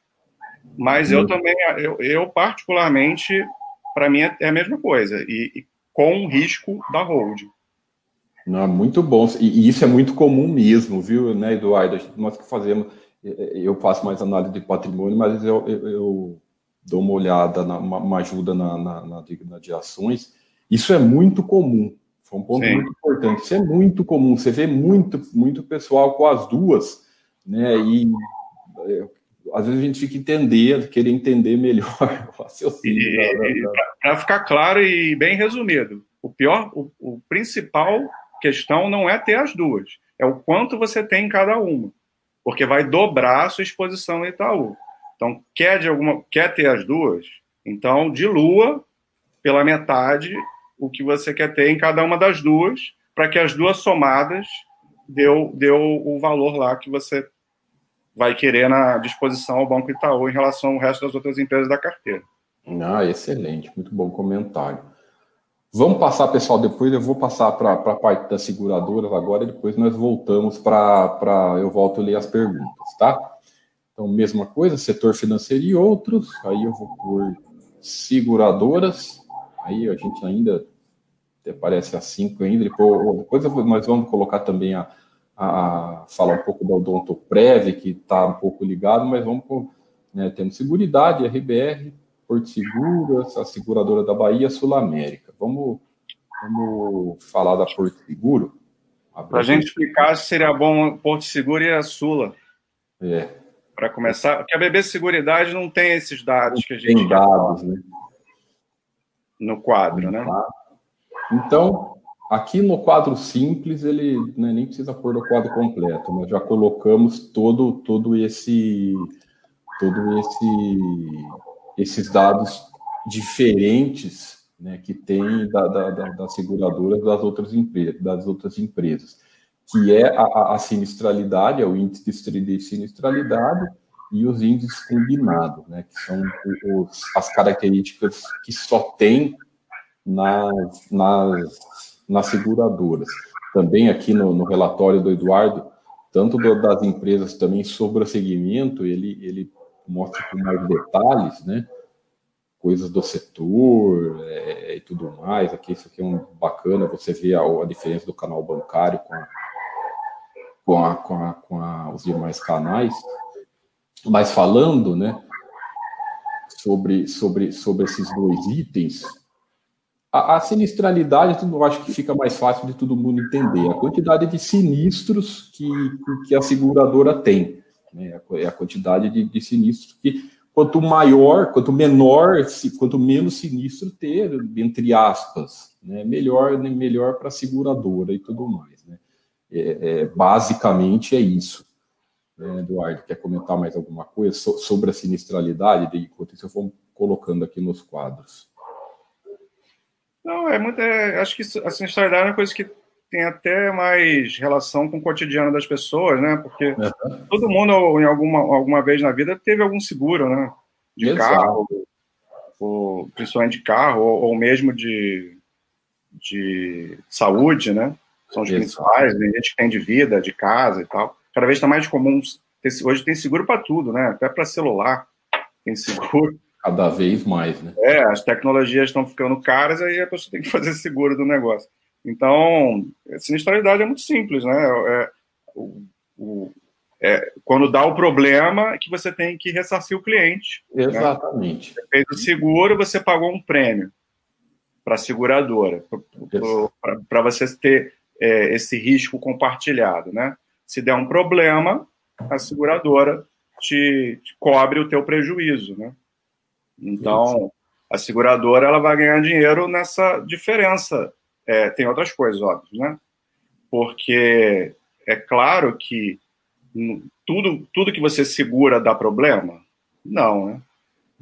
Mas eu uhum. também, eu, eu particularmente, para mim é a mesma coisa e, e com o risco da holding. Não, muito bom. E, e, isso é muito comum mesmo, viu, né, Eduardo? Nós que fazemos eu faço mais análise de patrimônio, mas eu, eu, eu dou uma olhada, na, uma, ajuda na, na, na, na, de ações. Isso é muito comum. Foi um ponto Sim. muito importante. Isso é muito comum. Você vê muito, muito pessoal com as duas, né? E é, às vezes a gente fica entender, querer entender melhor o raciocínio. Para ficar claro e bem resumido, o pior, o, o principal questão não é ter as duas, é o quanto você tem em cada uma porque vai dobrar a sua exposição em Itaú. Então, quer, de alguma, quer ter as duas? Então, dilua pela metade o que você quer ter em cada uma das duas, para que as duas somadas deu, deu o valor lá que você vai querer na disposição ao Banco Itaú em relação ao resto das outras empresas da carteira. Ah, excelente, muito bom comentário. Vamos passar, pessoal, depois eu vou passar para a parte das seguradoras agora, e depois nós voltamos para. Eu volto a ler as perguntas, tá? Então, mesma coisa, setor financeiro e outros. Aí eu vou por seguradoras. Aí a gente ainda aparece a 5 ainda. Depois, depois nós vamos colocar também a, a, falar um pouco da Odontoprev, que está um pouco ligado, mas vamos. Né, temos Seguridade, RBR, Porto Seguro, a seguradora da Bahia, Sul América. Vamos, vamos falar da Porto Seguro? Para a gente explicar, seria bom Porto Seguro e a Sula. É. Para começar, porque a BB Seguridade não tem esses dados não que a gente tem dados, né? no quadro, né? Então, aqui no quadro simples, ele né, nem precisa pôr no quadro completo, nós já colocamos todo, todo esse todo esse esses dados diferentes né, que tem da, da, da, seguradora das outras, empresas, das outras empresas, que é a, a sinistralidade, é o índice de sinistralidade e os índices combinados, né, que são os, as características que só tem nas, nas, nas seguradoras. Também aqui no, no relatório do Eduardo, tanto do, das empresas também sobre o segmento, ele, ele mostra com mais detalhes, né? Coisas do setor é, e tudo mais. Aqui, isso aqui é um bacana, você vê a, a diferença do canal bancário com, a, com, a, com, a, com a, os demais canais. Mas falando, né, sobre, sobre, sobre esses dois itens, a, a sinistralidade, eu acho que fica mais fácil de todo mundo entender. A quantidade de sinistros que, que a seguradora tem. Né? É a quantidade de, de sinistros que, quanto maior, quanto menor, quanto menos sinistro ter, entre aspas, né? melhor, né? melhor para a seguradora e tudo mais. Né? É, é, basicamente é isso. Né, Eduardo, quer comentar mais alguma coisa sobre a sinistralidade? Enquanto isso, eu vou colocando aqui nos quadros. Não, é muito. É, acho que a sinistralidade é uma coisa que tem até mais relação com o cotidiano das pessoas, né? Porque uhum. todo mundo, em alguma, alguma vez na vida, teve algum seguro, né? De Exato. carro, ou, principalmente de carro, ou, ou, mesmo de, de saúde, né? São os Exato. principais, tem gente que tem de vida, de casa e tal. Cada vez está mais comum. Ter, hoje tem seguro para tudo, né? Até para celular tem seguro. Cada vez mais, né? É, as tecnologias estão ficando caras, aí a pessoa tem que fazer seguro do negócio. Então, sinistralidade é muito simples, né? É, o, o, é, quando dá o problema, é que você tem que ressarcir o cliente. Né? Exatamente. Né? Você fez o seguro, você pagou um prêmio para a seguradora, para você ter é, esse risco compartilhado, né? Se der um problema, a seguradora te, te cobre o teu prejuízo, né? Então, a seguradora ela vai ganhar dinheiro nessa diferença. É, tem outras coisas, óbvio, né? Porque é claro que tudo, tudo que você segura dá problema? Não, né?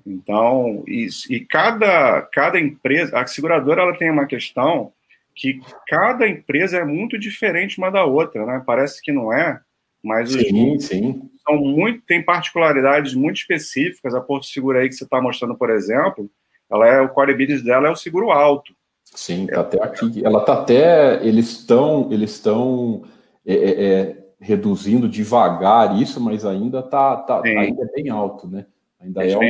Então, isso, e cada, cada empresa, a seguradora ela tem uma questão que cada empresa é muito diferente uma da outra, né? Parece que não é, mas sim, sim. são muito, tem particularidades muito específicas. A Porto Seguro aí que você está mostrando, por exemplo, ela é o core business dela é o seguro alto. Sim, tá até aqui. Ela tá até, eles estão, eles estão é, é, é, reduzindo devagar isso, mas ainda tá, tá ainda é bem alto, né? Ainda é um...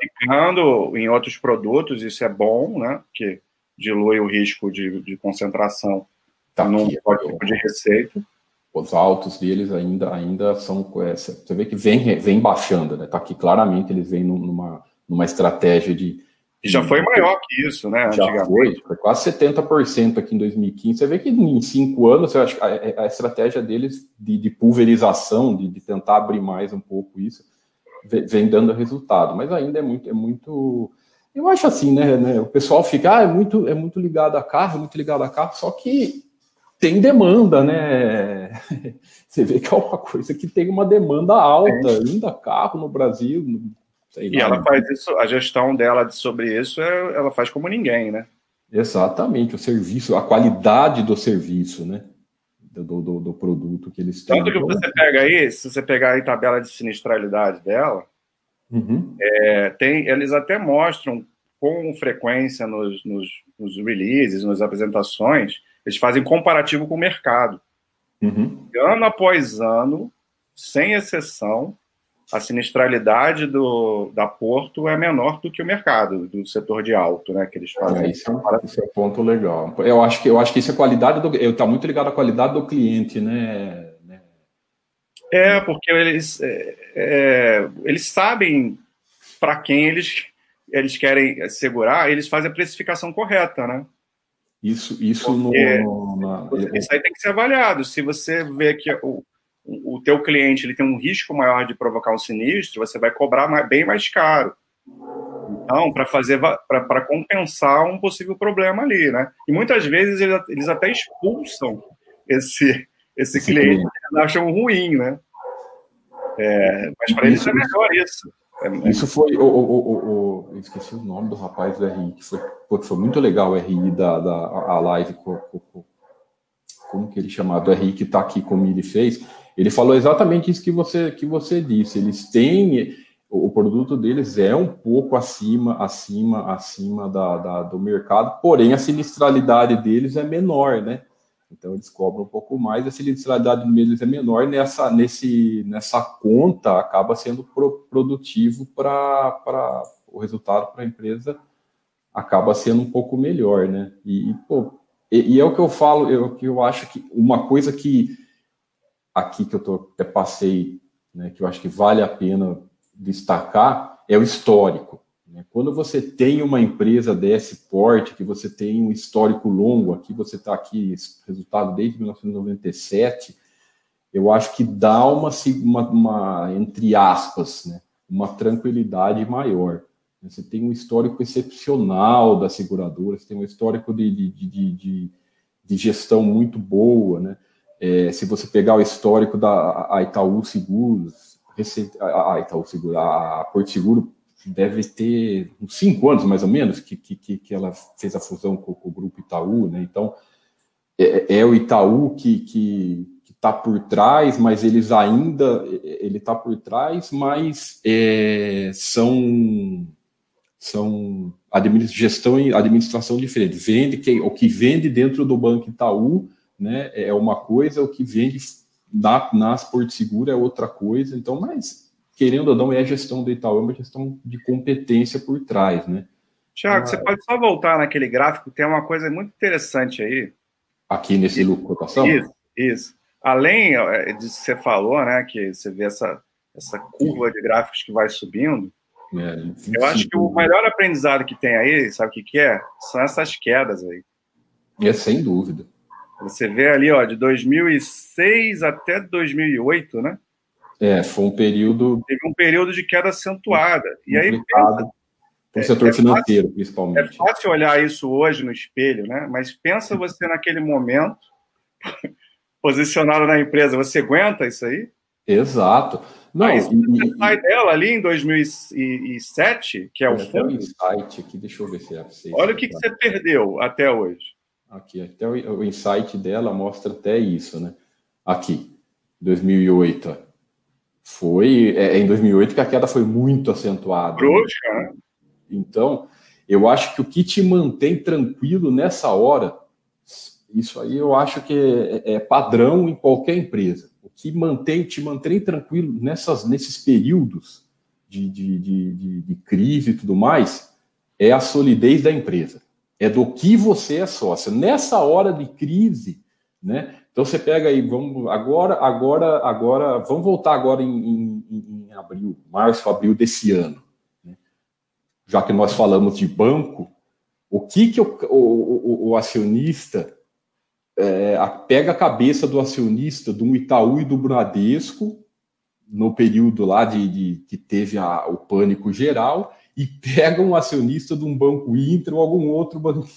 ficando em outros produtos, isso é bom, né? Porque dilui o risco de, de concentração tá num tipo de receita os altos deles ainda, ainda são. É, você vê que vem, vem baixando, né? Está aqui claramente, eles vêm numa, numa estratégia de. Já foi maior que isso, né? Já foi, foi quase 70% aqui em 2015. Você vê que em cinco anos, eu acho que a, a estratégia deles de, de pulverização, de, de, tentar abrir mais um pouco isso, vem dando resultado. Mas ainda é muito, é muito. Eu acho assim, né, né? O pessoal fica, ah, é muito, é muito ligado a carro, é muito ligado a carro, só que tem demanda, né? Você vê que é uma coisa que tem uma demanda alta, é. ainda carro no Brasil. E lá, ela faz isso, a gestão dela sobre isso, é, ela faz como ninguém, né? Exatamente, o serviço, a qualidade do serviço, né? Do, do, do produto que eles têm. Tanto que você pega aí, se você pegar a tabela de sinistralidade dela, uhum. é, tem, eles até mostram com frequência nos, nos, nos releases, nas apresentações, eles fazem comparativo com o mercado. Uhum. Ano após ano, sem exceção, a sinistralidade do, da Porto é menor do que o mercado, do setor de alto, né? Que eles fazem. É, isso, é, isso é um ponto legal. Eu acho que, eu acho que isso é qualidade do. Está muito ligado à qualidade do cliente, né? É, porque eles, é, é, eles sabem para quem eles, eles querem segurar, eles fazem a precificação correta, né? Isso, isso no, no na... Isso aí tem que ser avaliado. Se você vê que o, o teu cliente ele tem um risco maior de provocar um sinistro, você vai cobrar mais, bem mais caro. Então, para fazer para compensar um possível problema ali, né? E muitas vezes eles, eles até expulsam esse esse, esse cliente, cliente, eles acham ruim, né? É, mas para eles é melhor isso. É, Isso foi o, o, o, o, esqueci o nome do rapaz do RI, que foi, foi muito legal o RI da, da a live, como que ele chamado, o RI que está aqui comigo e fez. Ele falou exatamente isso que você, que você disse. Eles têm o produto deles é um pouco acima, acima, acima da, da, do mercado, porém a sinistralidade deles é menor, né? Então eles cobram um pouco mais, a sinistralidade deles é menor, nessa, nesse, nessa conta acaba sendo pro, produtivo para o resultado para a empresa acaba sendo um pouco melhor, né? E, pô, e, e, é o que eu falo, eu, que eu acho que uma coisa que aqui que eu tô, até passei, né, que eu acho que vale a pena destacar é o histórico. Né? Quando você tem uma empresa desse porte, que você tem um histórico longo, aqui você está aqui, resultado desde 1997, eu acho que dá uma, uma, uma entre aspas, né, uma tranquilidade maior. Você tem um histórico excepcional da seguradora, você tem um histórico de, de, de, de, de gestão muito boa, né? É, se você pegar o histórico da a Itaú Seguros, a, a Itaú Seguros, a Porto Seguro deve ter uns cinco anos, mais ou menos, que, que, que ela fez a fusão com, com o grupo Itaú, né? Então, é, é o Itaú que, que está por trás, mas eles ainda ele está por trás, mas é, são são gestão e administração diferente. Vende quem o que vende dentro do banco Itaú, né, é uma coisa, o que vende na, nas Porto Seguro é outra coisa. Então, mas querendo ou não, é a gestão do Itaú, é uma gestão de competência por trás, né? Tiago, você pode só voltar naquele gráfico, tem uma coisa muito interessante aí. Aqui nesse lucro cotação? Isso, isso. Além é, disso que você falou, né, que você vê essa, essa curva de gráficos que vai subindo, é, eu acho que o melhor aprendizado que tem aí, sabe o que, que é? São essas quedas aí. É, sem dúvida. Você vê ali, ó, de 2006 até 2008, né? É, foi um período. Teve um período de queda acentuada. E aí. Pensa, o setor é, financeiro, fácil, principalmente. É fácil olhar isso hoje no espelho, né? Mas pensa você naquele momento, posicionado na empresa, você aguenta isso aí? Exato. Não, aí, você e, sai dela ali em 2007, que é o fundo. insight aqui, deixa eu ver se é Olha o que, que você perdeu até hoje. Aqui, até o, insight dela mostra até isso, né? Aqui, 2008. Foi é, é, em 2008 que a queda foi muito acentuada. Brusca, né? Então, eu acho que o que te mantém tranquilo nessa hora, isso aí eu acho que é, é padrão em qualquer empresa. O que mantém, te mantém tranquilo nessas, nesses períodos de, de, de, de crise e tudo mais é a solidez da empresa. É do que você é sócio. Nessa hora de crise, né? Então você pega aí, vamos agora, agora, agora, vamos voltar agora em, em, em abril, março, abril desse ano já que nós falamos de banco, o que, que o, o, o, o acionista é, pega a cabeça do acionista do Itaú e do Bradesco no período lá de, de que teve a, o pânico geral e pega um acionista de um banco Inter ou algum outro banco.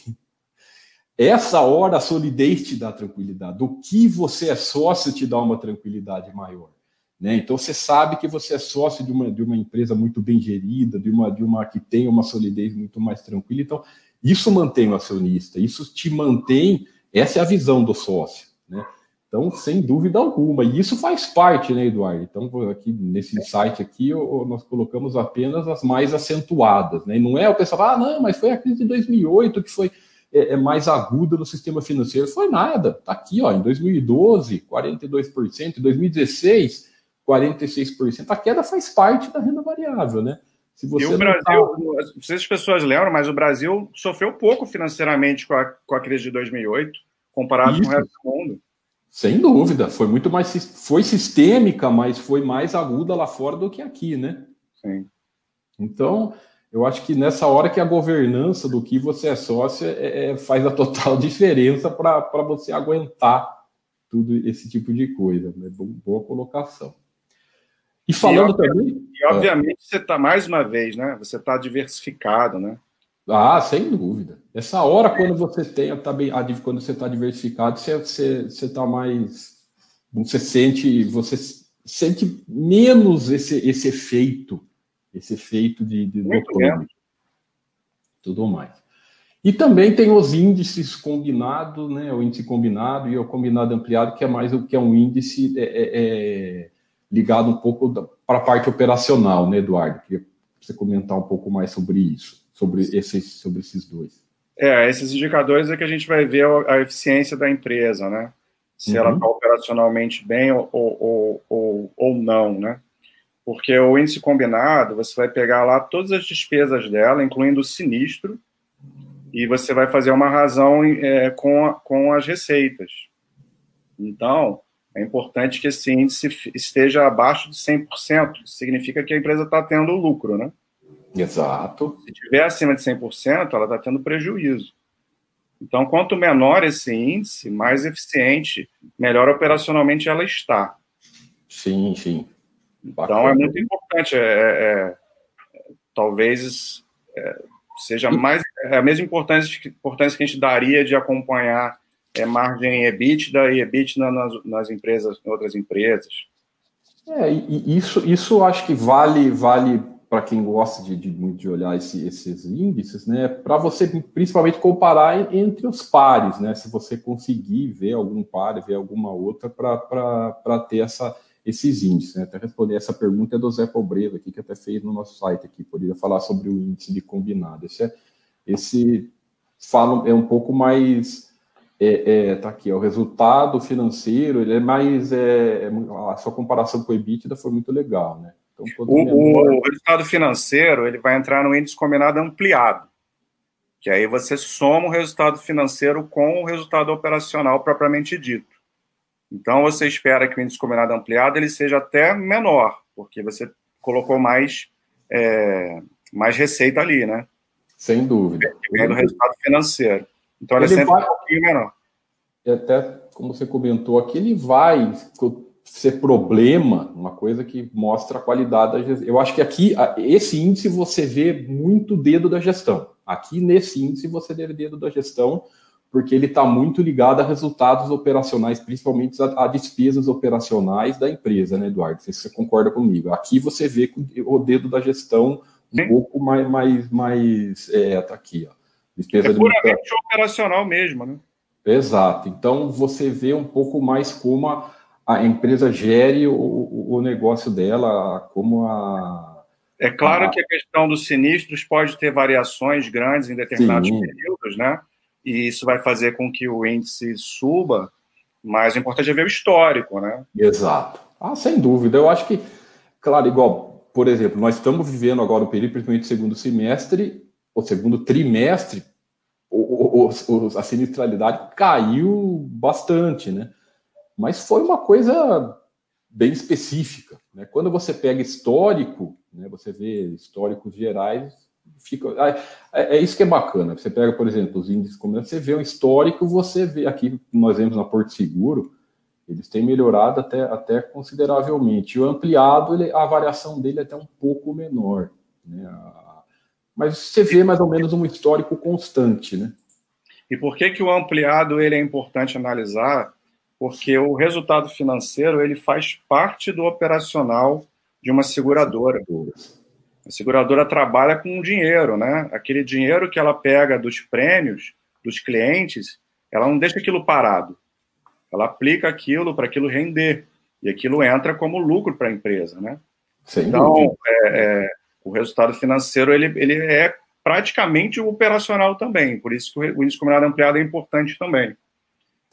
Essa hora a solidez te dá tranquilidade. Do que você é sócio te dá uma tranquilidade maior. Né? Então você sabe que você é sócio de uma, de uma empresa muito bem gerida, de uma, de uma que tem uma solidez muito mais tranquila. Então, isso mantém o acionista, isso te mantém, essa é a visão do sócio. Então, sem dúvida alguma, e isso faz parte, né, Eduardo? Então, aqui nesse site aqui, nós colocamos apenas as mais acentuadas, né? E não é o pessoal ah, não, mas foi a crise de 2008 que foi é, é mais aguda no sistema financeiro. Foi nada, tá aqui, ó, em 2012, 42%, em 2016, 46%. A queda faz parte da renda variável, né? Se você e o Brasil, tá... não sei se as pessoas lembram, mas o Brasil sofreu pouco financeiramente com a, com a crise de 2008, comparado Isso. com o resto do mundo. Sem dúvida, foi muito mais foi sistêmica, mas foi mais aguda lá fora do que aqui, né? Sim. Então, eu acho que nessa hora que a governança do que você é sócio é, é faz a total diferença para você aguentar tudo esse tipo de coisa. Né? Boa colocação. E falando e, também. E obviamente você está, mais uma vez, né? Você está diversificado, né? Ah, sem dúvida. Essa hora, quando você tem, tá bem, quando você está diversificado, você está você, você mais. Você sente, você sente menos esse, esse efeito, esse efeito de, de tudo mais. E também tem os índices combinados, né? O índice combinado e o combinado ampliado, que é mais o que é um índice é, é, é ligado um pouco para a parte operacional, né, Eduardo? Queria você comentar um pouco mais sobre isso, sobre esses, sobre esses dois. É, esses indicadores é que a gente vai ver a, eficiência da empresa, né? Se uhum. ela está operacionalmente bem ou, ou, ou, ou não, né? Porque o índice combinado, você vai pegar lá todas as despesas dela, incluindo o sinistro, e você vai fazer uma razão é, com, a, com as receitas. Então, é importante que esse índice esteja abaixo de 100%, significa que a empresa está tendo lucro, né? Exato. Se estiver acima de 100%, ela está tendo prejuízo. Então, quanto menor esse índice, mais eficiente, melhor operacionalmente ela está. Sim, sim. Bacana. Então, é muito importante. É, é, é talvez é, seja mais é a mesma importância, importância que a gente daria de acompanhar é margem EBITDA e EBITDA nas, nas empresas, em outras empresas. É, isso, isso acho que vale, vale para quem gosta de, de, de olhar esse, esses índices, né? Para você principalmente comparar entre os pares, né? Se você conseguir ver algum par, ver alguma outra para ter essa, esses índices, né? Até responder essa pergunta é do Zé Pobreza aqui, que até fez no nosso site aqui, poderia falar sobre o índice de combinado. Esse, é, esse fala, é um pouco mais é, é, tá aqui, ó, o resultado financeiro, ele é mais, é a sua comparação com o EBITDA foi muito legal, né? Um o, o, resultado financeiro ele vai entrar no índice combinado ampliado, que aí você soma o resultado financeiro com o resultado operacional propriamente dito. Então você espera que o índice combinado ampliado ele seja até menor, porque você colocou mais, é, mais receita ali, né? Sem dúvida. Vem do resultado financeiro. Então ele, ele é sempre vai, um pouquinho menor. E até, como você comentou aqui, ele vai ser problema, uma coisa que mostra a qualidade da gestão. Eu acho que aqui, esse índice, você vê muito dedo da gestão. Aqui, nesse índice, você vê dedo da gestão, porque ele está muito ligado a resultados operacionais, principalmente a, a, despesas operacionais da empresa, né, Eduardo? Não sei se você concorda comigo. Aqui você vê o dedo da gestão um Sim. pouco mais, mais, mais é, tá aqui, ó. Despesa é puramente operacional mesmo, né? Exato. Então você vê um pouco mais como a, a empresa gere o, o, negócio dela, como a. É claro a... que a questão dos sinistros pode ter variações grandes em determinados Sim. períodos, né? E isso vai fazer com que o índice suba, mas o importante é ver o histórico, né? Exato. Ah, sem dúvida. Eu acho que, claro, igual, por exemplo, nós estamos vivendo agora o período, principalmente segundo semestre, o segundo trimestre, o, o, a sinistralidade caiu bastante, né? Mas foi uma coisa bem específica. Né? Quando você pega histórico, né, você vê históricos gerais, fica. É, é, isso que é bacana. Você pega, por exemplo, os índices como você vê um histórico, você vê aqui, nós vemos na Porto Seguro, eles têm melhorado até, até consideravelmente. O ampliado, ele, a variação dele é até um pouco menor. Né? Mas você vê mais ou menos um histórico constante, né? E por que, que o ampliado ele é importante analisar? Porque o resultado financeiro ele faz parte do operacional de uma seguradora. A seguradora trabalha com dinheiro, né? Aquele dinheiro que ela pega dos prêmios dos clientes, ela não deixa aquilo parado. Ela aplica aquilo para aquilo render. E aquilo entra como lucro para a empresa, né? Sem então, é, é, o resultado financeiro ele, ele é praticamente operacional também, por isso que o índice combinado ampliado é importante também.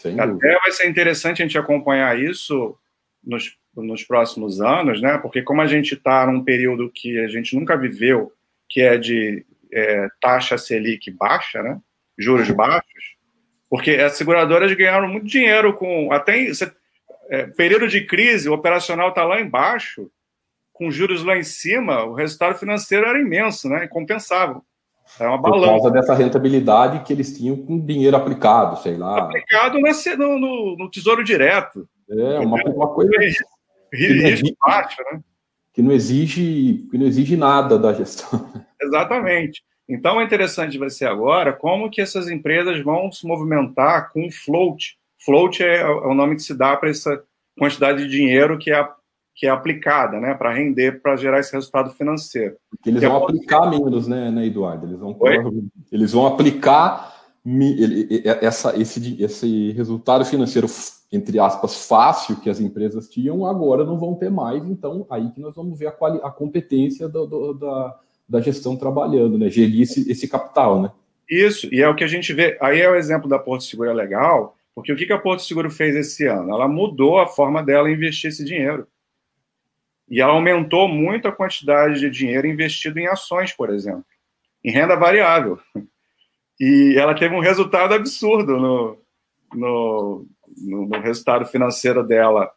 Sem Até dúvida. vai ser interessante a gente acompanhar isso nos, nos próximos anos, né? Porque como a gente está num período que a gente nunca viveu, que é de é, taxa Selic baixa, né? Juros baixos, porque as seguradoras ganharam muito dinheiro com até é, período de crise, o operacional está lá embaixo com juros lá em cima, o resultado financeiro era imenso, né? Incompensável. Era uma balança. Por causa dessa rentabilidade que eles tinham com dinheiro aplicado, sei lá. Aplicado no, no, no Tesouro Direto. É, uma, uma coisa. Risco baixo, né? Que não, exige, que não exige nada da gestão. Exatamente. Então é interessante vai ser agora como que essas empresas vão se movimentar com float. Float é, é o nome que se dá para essa quantidade de dinheiro que é que é aplicada, né, para render, para gerar esse resultado financeiro. Porque eles vão é aplicar menos, né, né, Eduardo? Eles vão, eles vão aplicar essa, esse, esse resultado financeiro, entre aspas, fácil que as empresas tinham, agora não vão ter mais. Então, aí que nós vamos ver a, quali, a competência do, do, da, da gestão trabalhando, né? Gerir esse, esse capital, né? Isso, e é o que a gente vê. Aí é o exemplo da Porto Seguro é legal, porque o que a Porto Seguro fez esse ano? Ela mudou a forma dela investir esse dinheiro. E ela aumentou muito a quantidade de dinheiro investido em ações, por exemplo, em renda variável. E ela teve um resultado absurdo no, no, no, no resultado financeiro dela,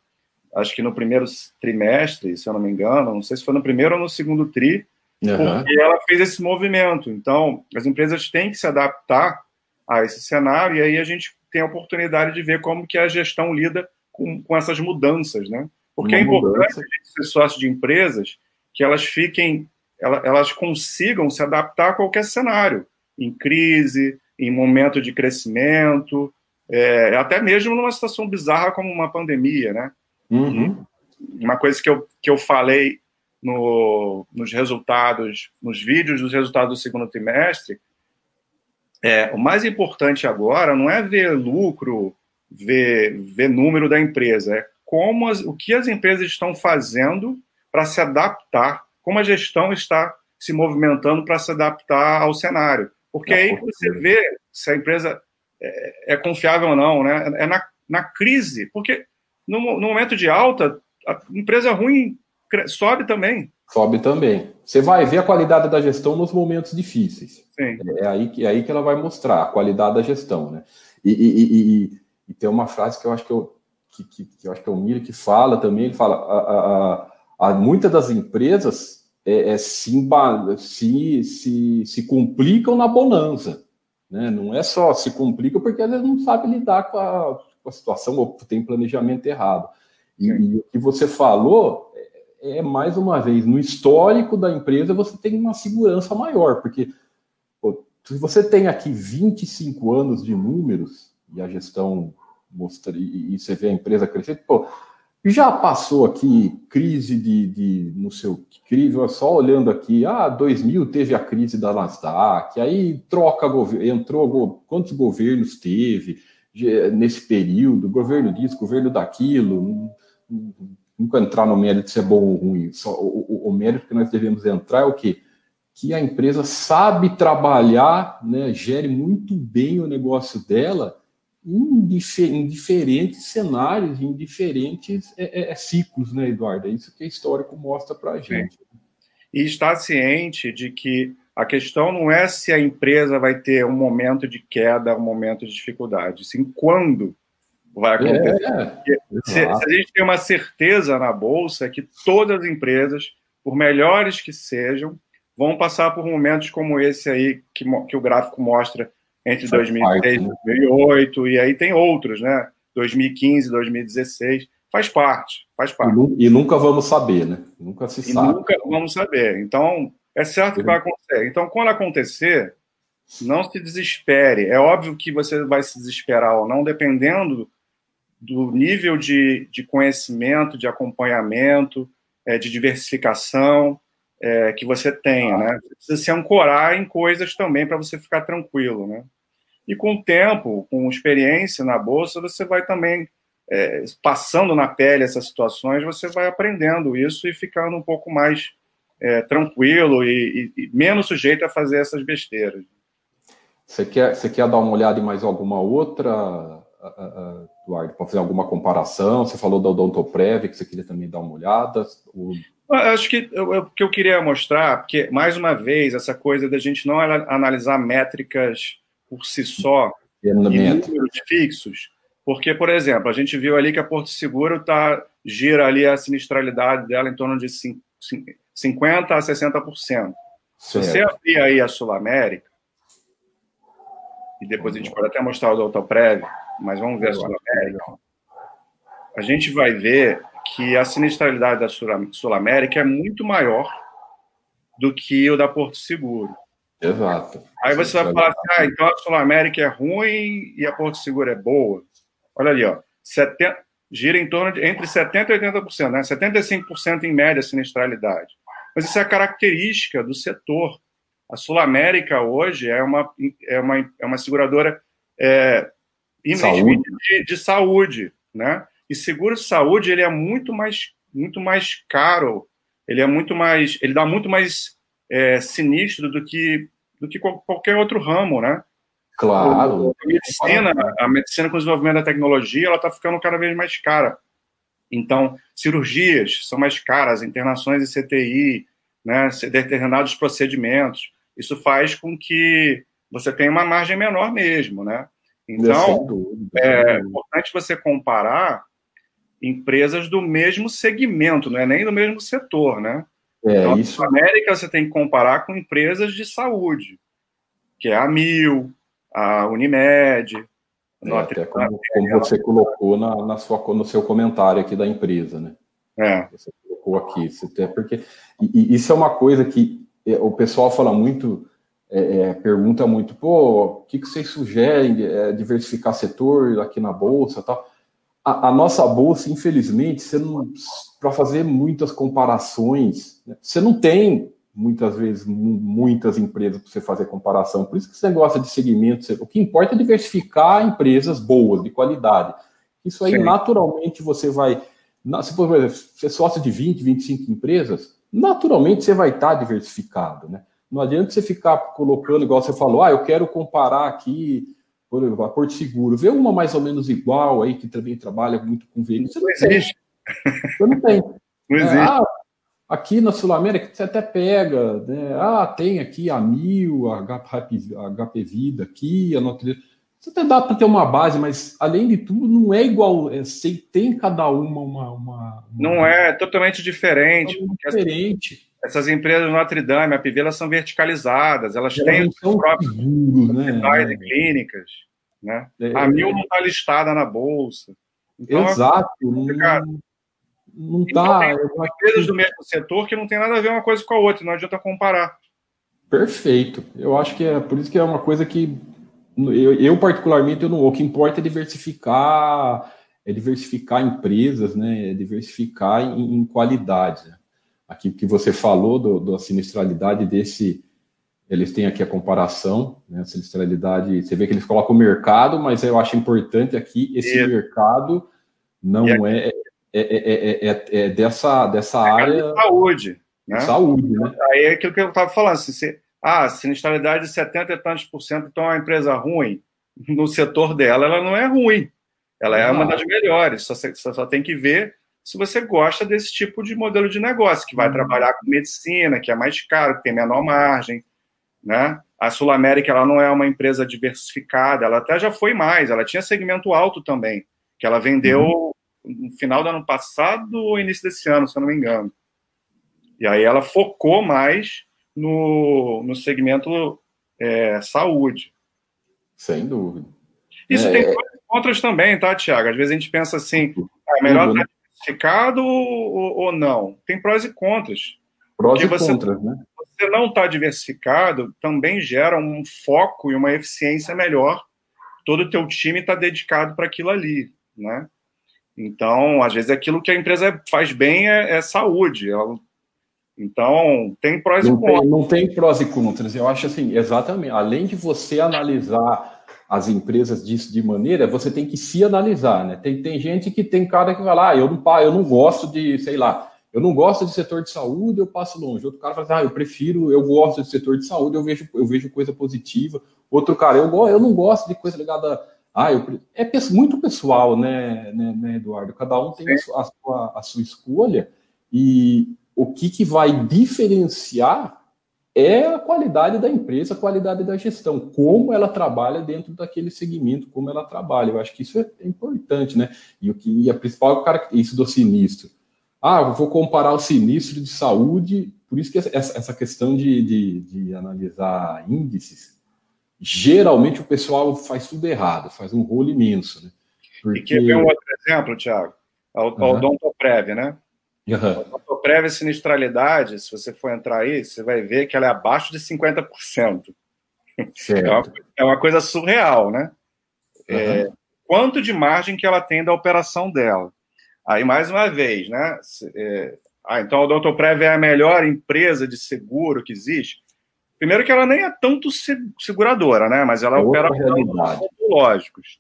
acho que no primeiro trimestre, se eu não me engano, não sei se foi no primeiro ou no segundo tri, uhum. porque ela fez esse movimento. Então, as empresas têm que se adaptar a esse cenário, e aí a gente tem a oportunidade de ver como que a gestão lida com, com essas mudanças, né? Porque é importante a gente ser sócio de empresas que elas fiquem, elas consigam se adaptar a qualquer cenário, em crise, em momento de crescimento, é, até mesmo numa situação bizarra como uma pandemia, né? Uhum. Uma coisa que eu, que eu falei no, nos resultados, nos vídeos dos resultados do segundo trimestre, é, o mais importante agora não é ver lucro, ver, ver número da empresa, é como as, o que as empresas estão fazendo para se adaptar, como a gestão está se movimentando para se adaptar ao cenário. Porque é aí que você vê se a empresa é, é, confiável ou não, né? É na, na crise, porque no, no momento de alta, a empresa ruim sobe também. Sobe também. Você vai ver a qualidade da gestão nos momentos difíceis. Sim. É aí que, é aí que ela vai mostrar a qualidade da gestão, né? E, e, e, e tem uma frase que eu acho que eu, que, que, que eu acho que é o Miro que fala também, ele fala, a, a, a muitas das empresas é, é, se, se, se, se complicam na bonança, né? Não é só se complicam porque às vezes não sabe lidar com a, com a situação ou tem planejamento errado. E, e o que você falou é, é, mais uma vez, no histórico da empresa você tem uma segurança maior, porque pô, se você tem aqui 25 anos de números e a gestão mostra, e, e você vê a empresa crescer, pô, já passou aqui crise de, de não sei o que, crise, só olhando aqui, ah, 2000 teve a crise da Nasdaq, aí troca, entrou, quantos governos teve nesse período, governo disso, governo daquilo, nunca entrar no mérito se é bom ou ruim, só, o, o, o mérito que nós devemos entrar é o quê? Que a empresa sabe trabalhar, né, gere muito bem o negócio dela, em, difer em diferentes cenários, em diferentes é, é, é, ciclos, né, Eduardo? É isso que a histórico mostra para a gente. E está ciente de que a questão não é se a empresa vai ter um momento de queda, um momento de dificuldade, sim quando vai acontecer. É, se, se, a gente tem uma certeza na bolsa que todas as empresas, por melhores que sejam, vão passar por momentos como esse aí que, que o gráfico mostra entre 2006 e 2008, e aí tem outros, né? 2015, 2016. Faz parte, faz parte. E, nunca vamos saber, né? Nunca se e sabe. Nunca vamos saber. Então, é certo que vai acontecer. Então, quando acontecer, não se desespere. É óbvio que você vai se desesperar ou não, dependendo do nível de, de conhecimento, de acompanhamento, é, de diversificação é, que você tenha, né? Você precisa se ancorar em coisas também para você ficar tranquilo, né? E com o tempo, com experiência na bolsa, você vai também é, passando na pele essas situações, você vai aprendendo isso e ficando um pouco mais é, tranquilo e, e, e, menos sujeito a fazer essas besteiras. Você quer, você quer dar uma olhada em mais alguma outra, Eduardo, para fazer alguma comparação? Você falou da Odontoprev, que você queria também dar uma olhada. O... Acho que o que eu queria mostrar, porque, mais uma vez, essa coisa da gente não analisar métricas por si só, e números fixos, porque, por exemplo, a gente viu ali que a Porto Seguro tá, gira ali a sinistralidade dela em torno de 50% a 60%. Se você abrir aí a Sul América, e depois a gente pode até mostrar o do Prévio, mas vamos ver a Sul América, a gente vai ver que a sinistralidade da Sul América é muito maior do que o da Porto Seguro. Exato. Aí você vai falar assim, ah, então a Sul América é ruim e a Porto Seguro é boa. Olha ali, ó, 70, gira em torno de entre 70% e 80%, né? 75% em média a sinistralidade. Mas isso é característica do setor. A Sul América hoje é uma, é uma, é uma seguradora é, saúde. De, de, saúde, né? E seguro de saúde ele é muito mais, muito mais caro, ele é muito mais, ele dá muito mais é, sinistro do que, do que qualquer outro ramo, né? Claro. A medicina, a medicina com o desenvolvimento da tecnologia, ela está ficando cada vez mais cara. Então, cirurgias são mais caras, internações em CTI, né, determinados procedimentos. Isso faz com que você tenha uma margem menor mesmo, né? Então, é importante você comparar empresas do mesmo segmento, não é nem do mesmo setor, né? É, então, isso... na América você tem que comparar com empresas de saúde, que é a Mil, a Unimed. É, até como, como, você colocou na, na, sua, no seu comentário aqui da empresa, né? É. Você colocou aqui. Você porque, e, e isso é uma coisa que é, o pessoal fala muito, é, é, pergunta muito, pô, o que, que vocês sugerem? É, diversificar setor aqui na Bolsa tal a, a nossa bolsa, infelizmente, você não para fazer muitas comparações, né? você não tem muitas vezes muitas empresas para você fazer comparação. Por isso que você gosta de segmentos. O que importa é diversificar empresas boas, de qualidade. Isso aí, Sim. naturalmente, você vai. Se for você é sócio de 20, 25 empresas, naturalmente você vai estar diversificado. Né? Não adianta você ficar colocando, igual você falou, ah, eu quero comparar aqui por Porto Seguro, vê uma mais ou menos igual aí, que também trabalha muito com veículos. Você não, existe. Você não tem. Não existe. Ah, Aqui na Sul América você até pega, né? Ah, tem aqui a Mil, a HP, a HP Vida aqui, a Notre Você até dá para ter uma base, mas além de tudo, não é igual. É, tem cada uma uma. uma, uma não é, totalmente diferente. É diferente. Essas empresas Notre Dame, a PV, elas são verticalizadas, elas, elas têm os próprios hospitais né? e clínicas. Né? É, a Mil não está listada na Bolsa. Então, Exato. Não, não está. Então, empresas do mesmo setor que não tem nada a ver uma coisa com a outra, não adianta comparar. Perfeito. Eu acho que é por isso que é uma coisa que eu, eu particularmente eu não, o que importa é diversificar, é diversificar empresas, né? É diversificar em, em qualidade. Aqui que você falou do, da sinistralidade desse, eles têm aqui a comparação, né? A sinistralidade, você vê que eles colocam o mercado, mas eu acho importante aqui esse e mercado não é é, é, é, é, dessa, dessa área. De saúde. Né? Saúde, né? Aí é aquilo que eu estava falando. Se, se, ah, sinistralidade de 70 e tantos por cento, então é uma empresa ruim. No setor dela, ela não é ruim. Ela é uma das melhores. Só, você só tem que ver se você gosta desse tipo de modelo de negócio, que vai uhum. trabalhar com medicina, que é mais caro, que tem menor margem. Né? A Sul América ela não é uma empresa diversificada, ela até já foi mais, ela tinha segmento alto também, que ela vendeu uhum no final do ano passado ou início desse ano, se eu não me engano. E aí ela focou mais no, no segmento é, saúde. Sem dúvida. Isso é... tem contras também, tá, Tiago? Às vezes a gente pensa assim, é melhor estar diversificado ou, ou, não? Tem prós e contras. Prós Porque e você, contras, né? Você não está diversificado também gera um foco e uma eficiência melhor. Todo o teu time está dedicado para aquilo ali, né? Então, às vezes, aquilo que a empresa faz bem é, é saúde. Ela... Então, tem prós não e contras. Tem, não tem prós e contras. Eu acho assim, exatamente. Além de você analisar as empresas disso de maneira, você tem que se analisar, né? Tem, tem gente que tem cara que vai lá, ah, eu não, eu não gosto de, sei lá, eu não gosto de setor de saúde, eu passo longe. Outro cara fala assim, ah, eu prefiro, eu gosto de setor de saúde, eu vejo, eu vejo coisa positiva. Outro cara, eu, eu não gosto de coisa ligada ah, eu, é muito pessoal, né, né, né, Eduardo? Cada um tem a sua, a sua escolha e o que, que vai diferenciar é a qualidade da empresa, a qualidade da gestão, como ela trabalha dentro daquele segmento, como ela trabalha. Eu acho que isso é importante, né? E o que e a principal característica do sinistro. Ah, eu vou comparar o sinistro de saúde, por isso que essa, essa questão de, de, de analisar índices geralmente o pessoal faz tudo errado, faz um rolo imenso. Né? Porque... E quer ver um outro exemplo, Tiago? A uhum. Odontoprev, né? Uhum. A Odontoprev, sinistralidade, se você for entrar aí, você vai ver que ela é abaixo de 50%. Certo. É, uma, é uma coisa surreal, né? Uhum. É, quanto de margem que ela tem da operação dela. Aí, mais uma vez, né? É, ah, então a Odontoprev é a melhor empresa de seguro que existe. Primeiro que ela nem é tanto seguradora, né? Mas ela Outra opera odontológicos.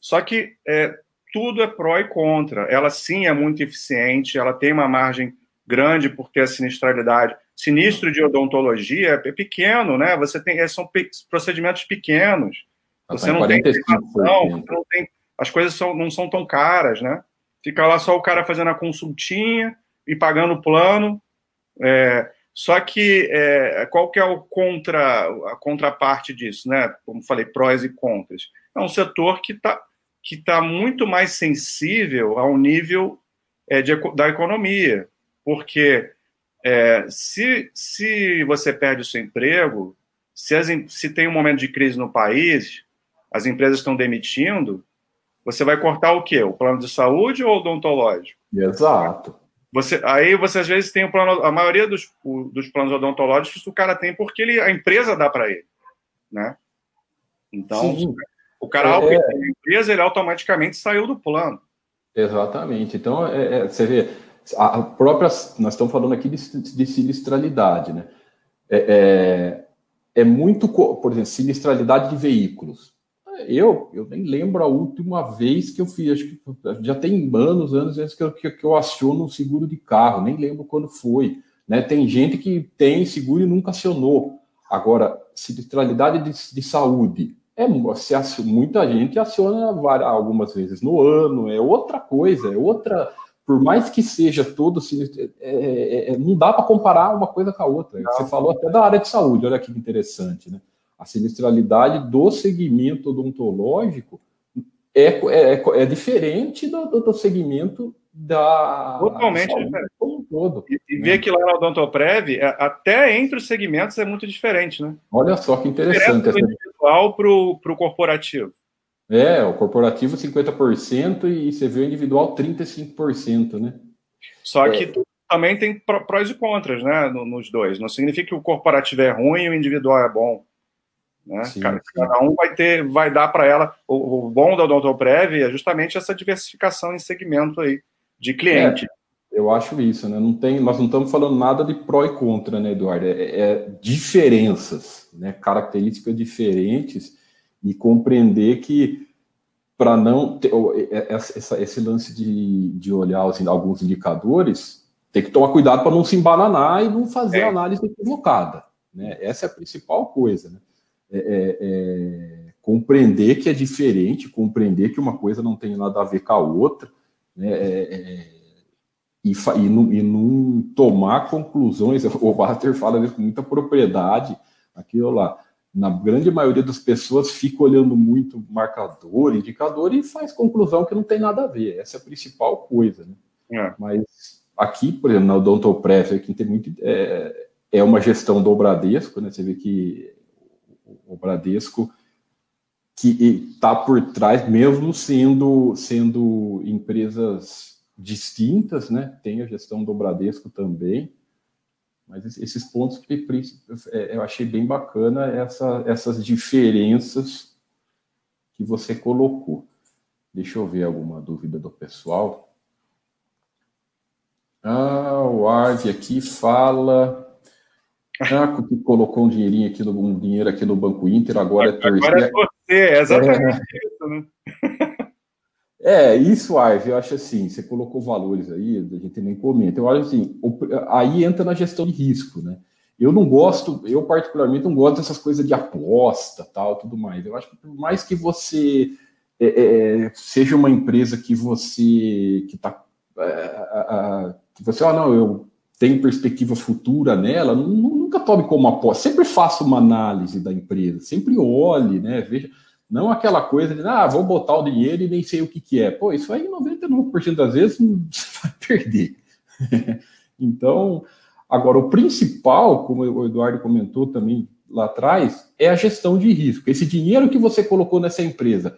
Só que é, tudo é pró e contra. Ela sim é muito eficiente, ela tem uma margem grande porque a sinistralidade. Sinistro de odontologia é pequeno, né? Você tem são procedimentos pequenos. Você não, tem você não tem as coisas são, não são tão caras, né? Fica lá só o cara fazendo a consultinha e pagando o plano. É, só que é, qual que é o contra, a contraparte disso, né? Como falei, prós e contras. É um setor que está que tá muito mais sensível ao nível é, de, da economia, porque é, se, se você perde o seu emprego, se, as, se tem um momento de crise no país, as empresas estão demitindo, você vai cortar o quê? O plano de saúde ou odontológico? Exato. Você, aí você às vezes tem o plano, a maioria dos, dos planos odontológicos o cara tem porque ele, a empresa dá para ele, né? Então, Sim. o cara é. a empresa, ele automaticamente saiu do plano. Exatamente. Então, é, é, você vê, a própria, nós estamos falando aqui de, de sinistralidade, né? É, é, é muito, por exemplo, sinistralidade de veículos. Eu, eu nem lembro a última vez que eu fiz, acho que já tem anos, anos antes que eu, que, que eu aciono um seguro de carro, nem lembro quando foi. Né? Tem gente que tem seguro e nunca acionou. Agora, sinistralidade de, de saúde, é se muita gente aciona várias, algumas vezes no ano, é outra coisa, é outra por mais que seja todo sinistro, é, é, não dá para comparar uma coisa com a outra. Não. Você falou até da área de saúde, olha que interessante, né? A sinistralidade do segmento odontológico é, é, é diferente do, do segmento da. Totalmente diferente. Como um todo. E, e né? ver que lá na Odontoprev, é, até entre os segmentos é muito diferente, né? Olha só que interessante. Do individual para o corporativo. É, o corporativo 50% e você vê o individual 35%, né? Só que é. também tem prós e contras, né, nos dois. Não significa que o corporativo é ruim e o individual é bom. Né? Sim, cada, sim. cada, um vai ter, vai dar para ela. O, o, bom da Odontoprev é justamente essa diversificação em segmento aí de cliente. É, eu acho isso, né? Não tem, nós não estamos falando nada de pró e contra, né, Eduardo? É, é diferenças, né? Características diferentes e compreender que para não ter essa, esse lance de, de olhar assim, alguns indicadores, tem que tomar cuidado para não se embananar e não fazer é. análise equivocada. Né? Essa é a principal coisa. Né? É, é, é, compreender que é diferente, compreender que uma coisa não tem nada a ver com a outra, né? É, é, e, e, não, e não tomar conclusões. O Walter fala com muita propriedade aquilo lá na grande maioria das pessoas fica olhando muito marcador, indicador e faz conclusão que não tem nada a ver. Essa é a principal coisa. Né? É. Mas aqui, por exemplo, na Odontoprev, que tem muito é, é uma gestão do Bradesco, né? Você vê que o Bradesco que está por trás, mesmo sendo sendo empresas distintas, né? Tem a gestão do Bradesco também mas esses pontos que é, eu achei bem bacana, essa, essas diferenças que você colocou. Deixa eu ver alguma dúvida do pessoal. Ah, o Arve aqui fala. Ah, que colocou um dinheirinho aqui no, um dinheiro aqui no Banco Inter, agora é torcer. Agora é você, é exatamente é. isso, né? É, isso, Arve, eu acho assim, você colocou valores aí, a gente nem comenta. Eu acho assim, aí entra na gestão de risco, né? Eu não gosto, eu particularmente não gosto dessas coisas de aposta, tal, tudo mais. Eu acho que por mais que você é, é, é seja uma empresa que você que tá é, que você, ah, não, eu tenho perspectiva futura nela, nunca tome como aposta. Sempre faça uma análise da empresa, sempre olhe, né? Veja não aquela coisa de, ah, vou botar o dinheiro e nem sei o que, que é. Pô, isso aí 99% das vezes você vai perder. então, agora, o principal, como o Eduardo comentou também lá atrás, é a gestão de risco. Esse dinheiro que você colocou nessa empresa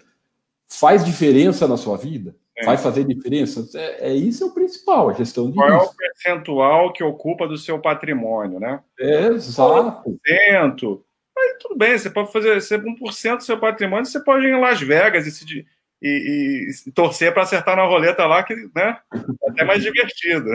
faz diferença na sua vida? É. Vai fazer diferença? É, é, isso é o principal, a gestão de Qual risco. é o percentual que ocupa do seu patrimônio, né? É, exato. 1%, Aí tudo bem, você pode fazer 1% do seu patrimônio, você pode ir em Las Vegas e, se, e, e torcer para acertar na roleta lá, que né, é até mais divertido.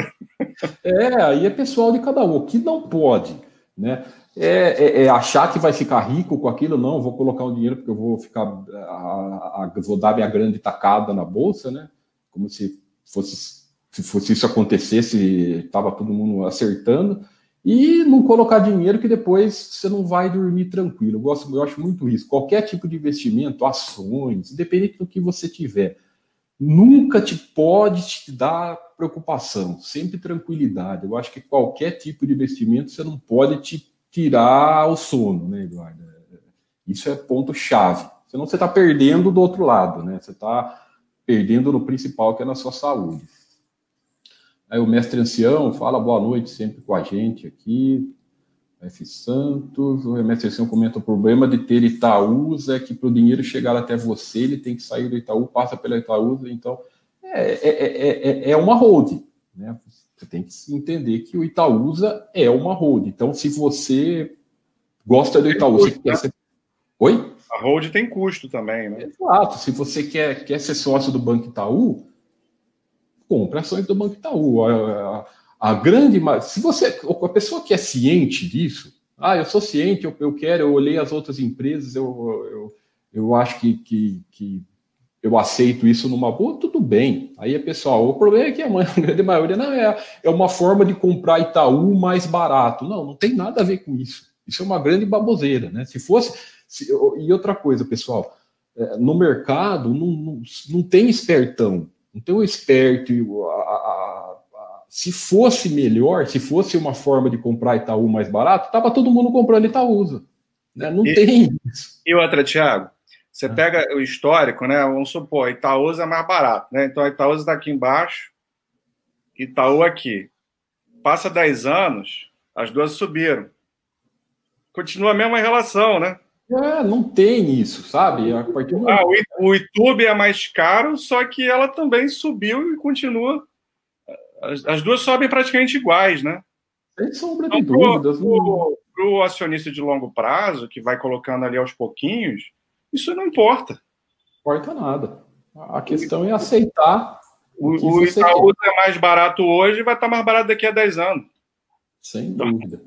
É, aí é pessoal de cada um. O que não pode, né? É, é, é, achar que vai ficar rico com aquilo, não, vou colocar um dinheiro porque eu vou ficar, a, a, vou dar minha grande tacada na bolsa, né? Como se fosse, se fosse isso acontecesse, estava todo mundo acertando e não colocar dinheiro que depois você não vai dormir tranquilo. Eu gosto, eu acho muito isso. Qualquer tipo de investimento, ações, independente do que você tiver, nunca te pode te dar preocupação, sempre tranquilidade. Eu acho que qualquer tipo de investimento você não pode te tirar o sono, né, Eduardo? Isso é ponto chave. Senão você está perdendo do outro lado, né? Você está perdendo no principal que é na sua saúde. Aí o mestre ancião fala boa noite sempre com a gente aqui. F. Santos, o mestre ancião comenta o problema de ter Itaúsa é que para o dinheiro chegar até você, ele tem que sair do Itaú, passa pela Itaúsa, então é, é, é, é uma hold. Né? Você tem que entender que o Itaúsa é uma hold. Então, se você gosta do Itaú, custo, quer ser... Oi? A hold tem custo também, né? Exato. Se você quer, quer ser sócio do Banco Itaú, compra ações do Banco Itaú. A, a, a grande. Se você. A pessoa que é ciente disso, ah, eu sou ciente, eu, eu quero, eu olhei as outras empresas, eu, eu, eu acho que, que, que eu aceito isso numa boa, tudo bem. Aí, pessoal, o problema é que a, a grande maioria não é, é uma forma de comprar Itaú mais barato. Não, não tem nada a ver com isso. Isso é uma grande baboseira, né? Se fosse. Se, e outra coisa, pessoal, é, no mercado não, não, não tem espertão. Não tem o esperto, a, a, se fosse melhor, se fosse uma forma de comprar Itaú mais barato, tava todo mundo comprando Itaúsa. Né? Não e, tem isso. E outra, Thiago, você ah. pega o histórico, né? Vamos supor, Itaúsa é mais barato, né? Então a Itaúsa está aqui embaixo, Itaú aqui. Passa 10 anos, as duas subiram. Continua a mesma relação, né? É, não tem isso, sabe? A partir do... ah, o YouTube é mais caro, só que ela também subiu e continua. As, as duas sobem praticamente iguais, né? Sem sombra então, de dúvidas. Para o acionista de longo prazo, que vai colocando ali aos pouquinhos, isso não importa. Não importa nada. A questão é aceitar. O, o Itaú é mais barato hoje e vai estar mais barato daqui a 10 anos. Sem dúvida.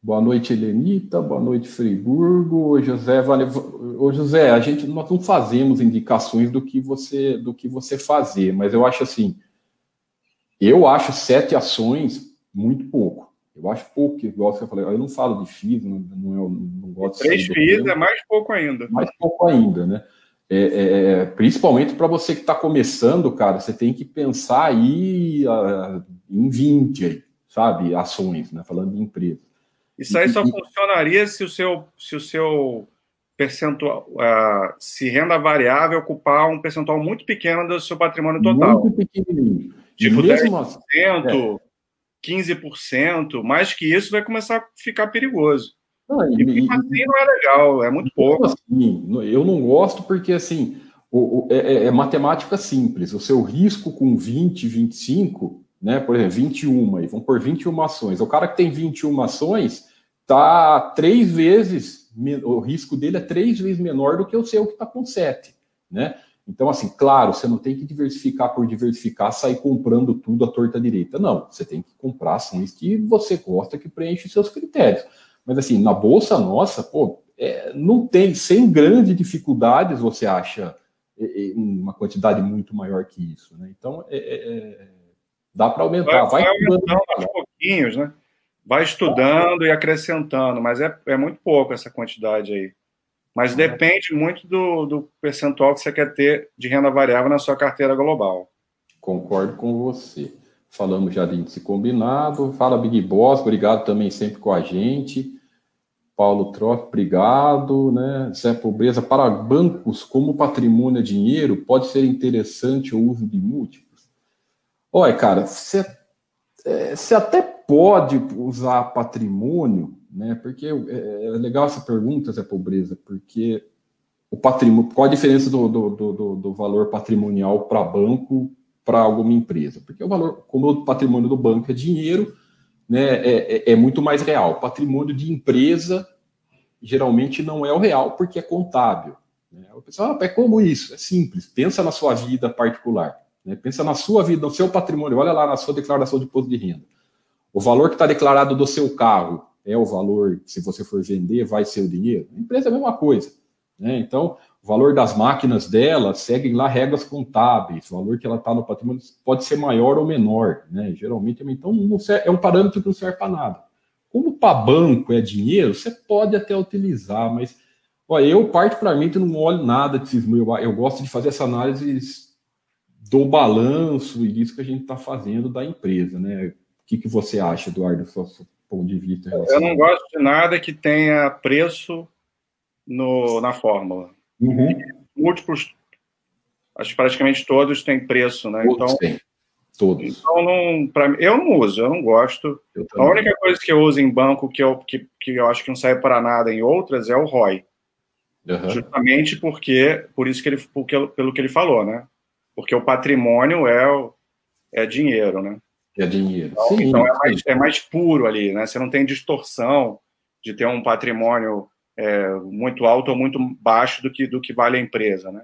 Boa noite, Helenita. Boa noite, Friburgo. José, vale... Ô, José, a gente nós não fazemos indicações do que você do que você fazer, mas eu acho assim, eu acho sete ações muito pouco. Eu acho pouco, igual você falou, eu não falo de FIIs, não, não, eu, não gosto Três FIIs é mais pouco ainda. Mais pouco ainda, né? É, é, é principalmente para você que está começando, cara, você tem que pensar aí uh, em 20, aí, sabe, ações, né? Falando de empresa. Isso aí só e, funcionaria se o seu, se o seu percentual, uh, se renda variável ocupar um percentual muito pequeno do seu patrimônio total. Muito pequenininho. Tipo, mesmo 10%, assim, 15%, mais que isso vai começar a ficar perigoso. Ah, e, e assim não é legal, é muito pouco. Assim, eu não gosto porque, assim, o, o, é, é, é, matemática simples. O seu risco com 20, 25, né, por exemplo, 21, aí, vamos por 21 ações. O cara que tem 21 ações tá três vezes, o risco dele é três vezes menor do que o seu que está com 7, né? Então, assim, claro, você não tem que diversificar por diversificar, sair comprando tudo à torta direita. Não, você tem que comprar ações que você gosta, que preenche seus critérios. Mas, assim, na bolsa nossa, pô, é, não tem, sem grandes dificuldades, você acha é, é, uma quantidade muito maior que isso. Né? Então, é, é, é dá para aumentar. Vai, vai aumentando aos pouquinhos, né? Vai estudando e acrescentando, mas é, é muito pouco essa quantidade aí. Mas depende muito do, do percentual que você quer ter de renda variável na sua carteira global. Concordo com você. Falamos já de índice combinado. Fala Big Boss, obrigado também sempre com a gente. Paulo Troff, obrigado. Né? Zé Pobreza, para bancos, como patrimônio é dinheiro, pode ser interessante o uso de múltiplos? Olha, cara, você, é, até pode usar patrimônio né? Porque é, é legal essa pergunta, Zé Pobreza, porque o patrimônio, qual a diferença do, do, do, do valor patrimonial para banco para alguma empresa? Porque o valor, como o patrimônio do banco é dinheiro, né, é, é, é muito mais real. O patrimônio de empresa geralmente não é o real porque é contábil. Né? O pessoal, ah, é como isso? É simples. Pensa na sua vida particular. Né? Pensa na sua vida, no seu patrimônio. Olha lá na sua declaração de imposto de renda. O valor que está declarado do seu carro é o valor, se você for vender, vai ser o dinheiro. A empresa é a mesma coisa. Né? Então, o valor das máquinas dela segue lá regras contábeis, o valor que ela está no patrimônio pode ser maior ou menor. Né? Geralmente, então, é um parâmetro que não serve para nada. Como para banco é dinheiro, você pode até utilizar, mas ó, eu, particularmente, não olho nada desses eu, eu gosto de fazer essa análise do balanço e disso que a gente está fazendo da empresa. Né? O que, que você acha, Eduardo? ponto de vista? Eu não gosto de nada que tenha preço no, na fórmula. Uhum. Múltiplos, acho que praticamente todos têm preço, né? Todos então, têm. Todos. Então, não, pra, eu não uso, eu não gosto. Eu a única coisa que eu uso em banco que eu, que, que eu acho que não serve para nada em outras é o ROI. Uhum. Justamente porque, por isso que ele, porque, pelo que ele falou, né? Porque o patrimônio é, é dinheiro, né? É dinheiro. Então, sim, então é, mais, é, mais, puro ali, né? Você não tem distorção de ter um patrimônio é, muito alto ou muito baixo do que, do que vale a empresa, né?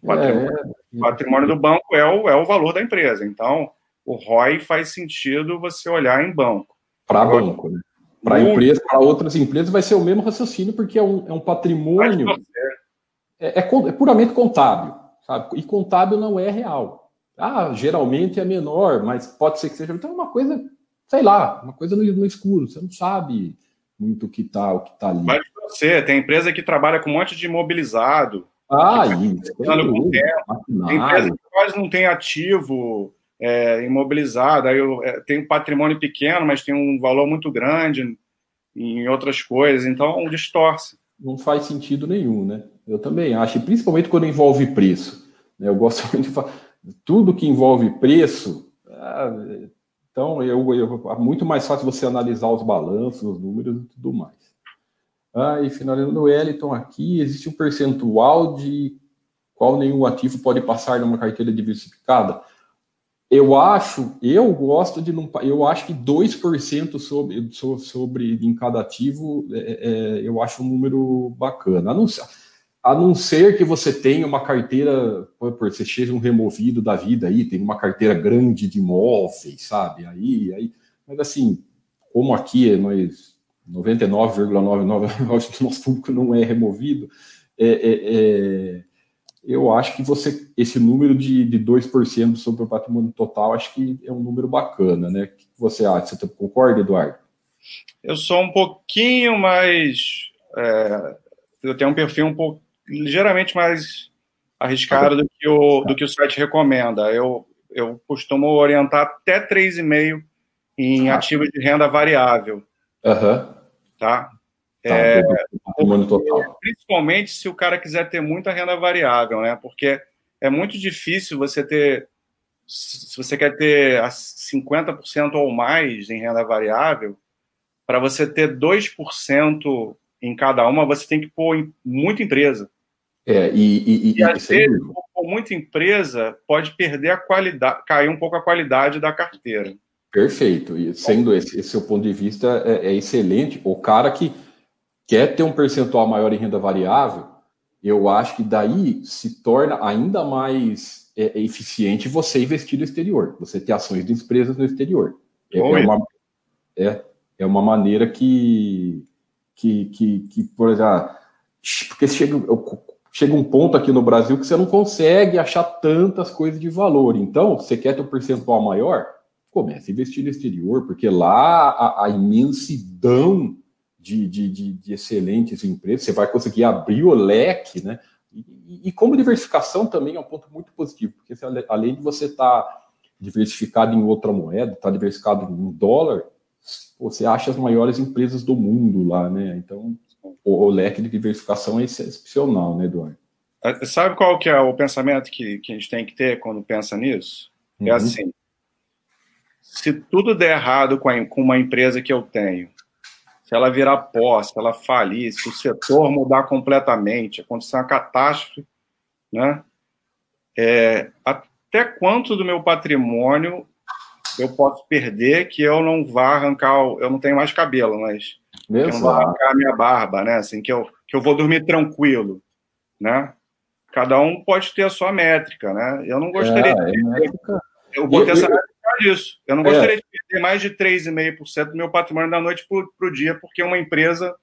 O patrimônio, é, patrimônio do banco é o, é o valor da empresa. Então, o ROI faz sentido você olhar em banco. Para banco, né? Para empresa, para outras empresas vai ser o mesmo raciocínio, porque é um, é um patrimônio. É, é, é puramente contábil, sabe? E contábil não é real. Ah, geralmente é menor, mas pode ser que seja. Então é uma coisa, sei lá, uma coisa no, no escuro. Você não sabe muito o que está o que tá ali. Mas você, tem empresa que trabalha com um monte de imobilizado. Ah, isso. Tem, tem empresa que quase não tem ativo é, imobilizado, aí eu é, tenho um patrimônio pequeno, mas tem um valor muito grande em outras coisas, então distorce. Não faz sentido nenhum, né? Eu também acho, principalmente quando envolve preço. Né? Eu gosto muito de falar, tudo que envolve preço, ah, então eu, eu, é muito mais fácil você analisar os balanços, os números e tudo mais. Ah, e finalizando o Wellington aqui, existe um percentual de qual nenhum ativo pode passar numa carteira diversificada? Eu acho, eu gosto de não. Eu acho que 2% sobre, sobre em cada ativo é, é, eu acho um número bacana. A a não ser que você tenha uma carteira, você seja um removido da vida aí, tem uma carteira grande de imóveis, sabe? Aí, aí, mas assim, como aqui nós 99,99% do nosso público não é removido, é, é, é eu acho que você esse número de, de 2% sobre o patrimônio total, acho que é um número bacana, né? O que você acha? Você concorda, Eduardo? Eu sou um pouquinho mais. É, eu tenho um perfil um pouco ligeiramente mais arriscado do que o, do que o site recomenda. Eu, eu costumo orientar até 3,5 em ah. ativos de renda variável. Uhum. Tá? Tá, é. Principalmente se o cara quiser ter muita renda variável, né? Porque é muito difícil você ter. Se você quer ter 50% ou mais em renda variável, para você ter 2% em cada uma, você tem que pôr muita empresa. É, e, e, e, às vezes, por muita empresa, pode perder a qualidade, cair um pouco a qualidade da carteira. Perfeito. E sendo esse, esse seu ponto de vista é, é excelente. O cara que quer ter um percentual maior em renda variável, eu acho que daí se torna ainda mais é, é eficiente você investir no exterior, você ter ações de empresas no exterior. É, é uma, é, é uma maneira que, que, que, que por exemplo, porque chega, chega um ponto aqui no Brasil que você não consegue achar tantas coisas de valor. Então, você quer ter um percentual maior? Comece a investir no exterior, porque lá a, a imensidão de, de, de, de excelentes empresas, você vai conseguir abrir o leque, né? E, e, como diversificação também é um ponto muito positivo, porque você, além de você estar tá diversificado em outra moeda, estar tá diversificado em dólar, você acha as maiores empresas do mundo lá, né? Então, o, o leque de diversificação é excepcional, né, Eduardo? É, sabe qual que é o pensamento que, que a gente tem que ter quando pensa nisso? É uhum. É assim, se tudo der errado com, a, com uma empresa que eu tenho, se ela virar pó, se ela falir, se o setor mudar completamente, acontecer uma catástrofe, né? É, até quanto do meu patrimônio eu posso perder que eu não vá arrancar, eu não tenho mais cabelo, mas eu não vou arrancar a minha barba, né? Assim, que eu, que eu vou dormir tranquilo, né? Cada um pode ter a sua métrica, né? Eu não gostaria é, de ter, métrica... eu botei essa métrica disso. Eu não gostaria é. de perder mais de 3,5% do meu patrimônio da noite para o dia, porque uma empresa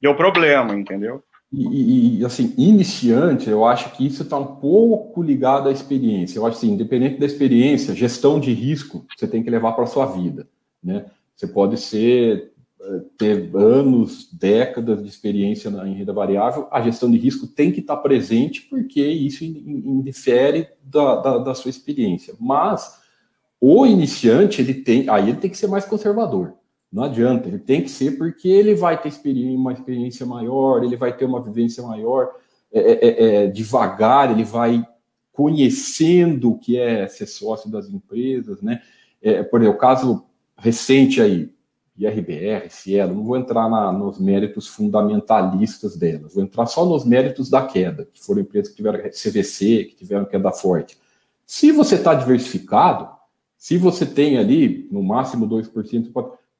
deu problema, entendeu? E, e, assim, iniciante, eu acho que isso está um pouco ligado à experiência. Eu acho assim, independente da experiência, gestão de risco você tem que levar para a sua vida, né? Você pode ser eh, ter anos, décadas de experiência em renda variável, a gestão de risco tem que estar tá presente porque isso indifere da, da, da sua experiência. Mas o iniciante, ele tem, aí ele tem que ser mais conservador. Não adianta, ele tem que ser porque ele vai ter experiência, uma experiência maior, ele vai ter uma vivência maior, é, é, é, é, devagar, ele vai conhecendo o que é ser sócio das empresas, né? É, por exemplo, o caso recente aí, IRBR, Cielo, não vou entrar na, nos méritos fundamentalistas delas, vou entrar só nos méritos da queda, que foram empresas que tiveram CVC, que tiveram queda forte. Se você está diversificado, se você tem ali, no máximo 2%,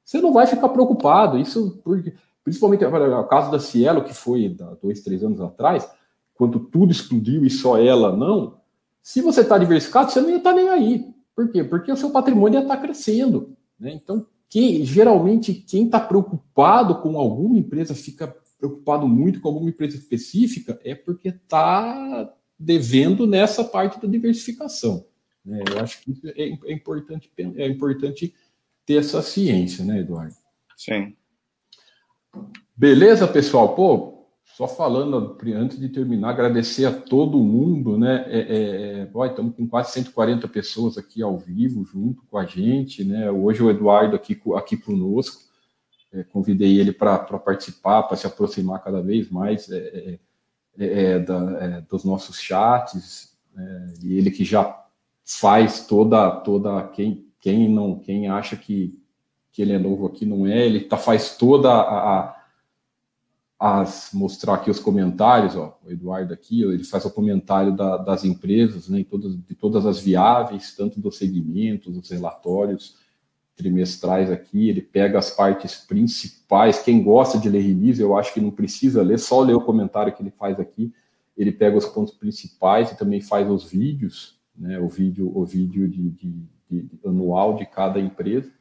você não vai ficar preocupado. Isso, porque, principalmente o caso da Cielo, que foi há dois, três anos atrás, quando tudo explodiu e só ela não. Se você está diversificado, você não ia estar tá nem aí. Por quê? Porque o seu patrimônio ia estar tá crescendo. Né? Então, quem, geralmente, quem está preocupado com alguma empresa, fica preocupado muito com alguma empresa específica, é porque está devendo nessa parte da diversificação. Né? Eu acho que isso é, é, importante, é importante ter essa ciência, né, Eduardo? Sim. Beleza, pessoal? Pô, só falando, antes de terminar, agradecer a todo mundo, né? É, é, é ó, estamos com quase 140 pessoas aqui ao vivo, junto com a gente, né? Hoje o Eduardo aqui, aqui conosco, é, convidei ele para participar, para se aproximar cada vez mais é, é, da, dos nossos chats, e ele que já faz toda, toda quem, quem não, quem acha que, que ele é novo aqui não é, ele tá, faz toda a, a as mostrar aqui os comentários, ó, o Eduardo aqui, ele faz o comentário da, das empresas, né, todas, de todas as viáveis, tanto dos segmentos, dos relatórios trimestrais aqui, ele pega as partes principais, quem gosta de ler release, eu acho que não precisa ler, só ler o comentário que ele faz aqui, ele pega os pontos principais e também faz os vídeos, né, o vídeo, o vídeo de, de, de anual de cada empresa,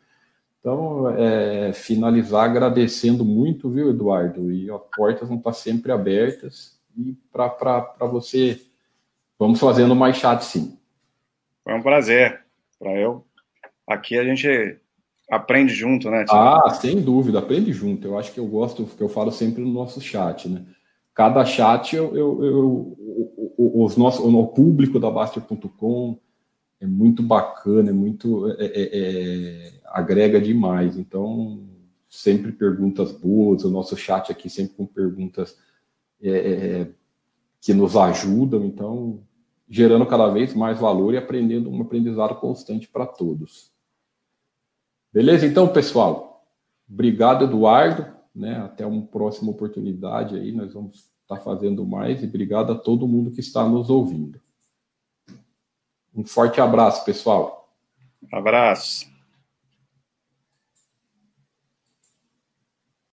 então, é, finalizar agradecendo muito, viu, Eduardo? E as portas vão estar sempre abertas. E para você, vamos fazendo mais chat, sim. Foi um prazer. Para eu. Aqui a gente aprende junto, né? Ah, sem dúvida, aprende junto. Eu acho que eu gosto, que eu falo sempre no nosso chat, né? Cada chat, eu, eu, eu os nossos, o público da Baster.com, é muito bacana, é muito é, é, é, agrega demais. Então, sempre perguntas boas, o nosso chat aqui sempre com perguntas é, é, que nos ajudam, então gerando cada vez mais valor e aprendendo um aprendizado constante para todos. Beleza, então, pessoal. Obrigado, Eduardo. Né? Até uma próxima oportunidade aí, nós vamos estar fazendo mais e obrigado a todo mundo que está nos ouvindo. Um forte abraço, pessoal. Abraço.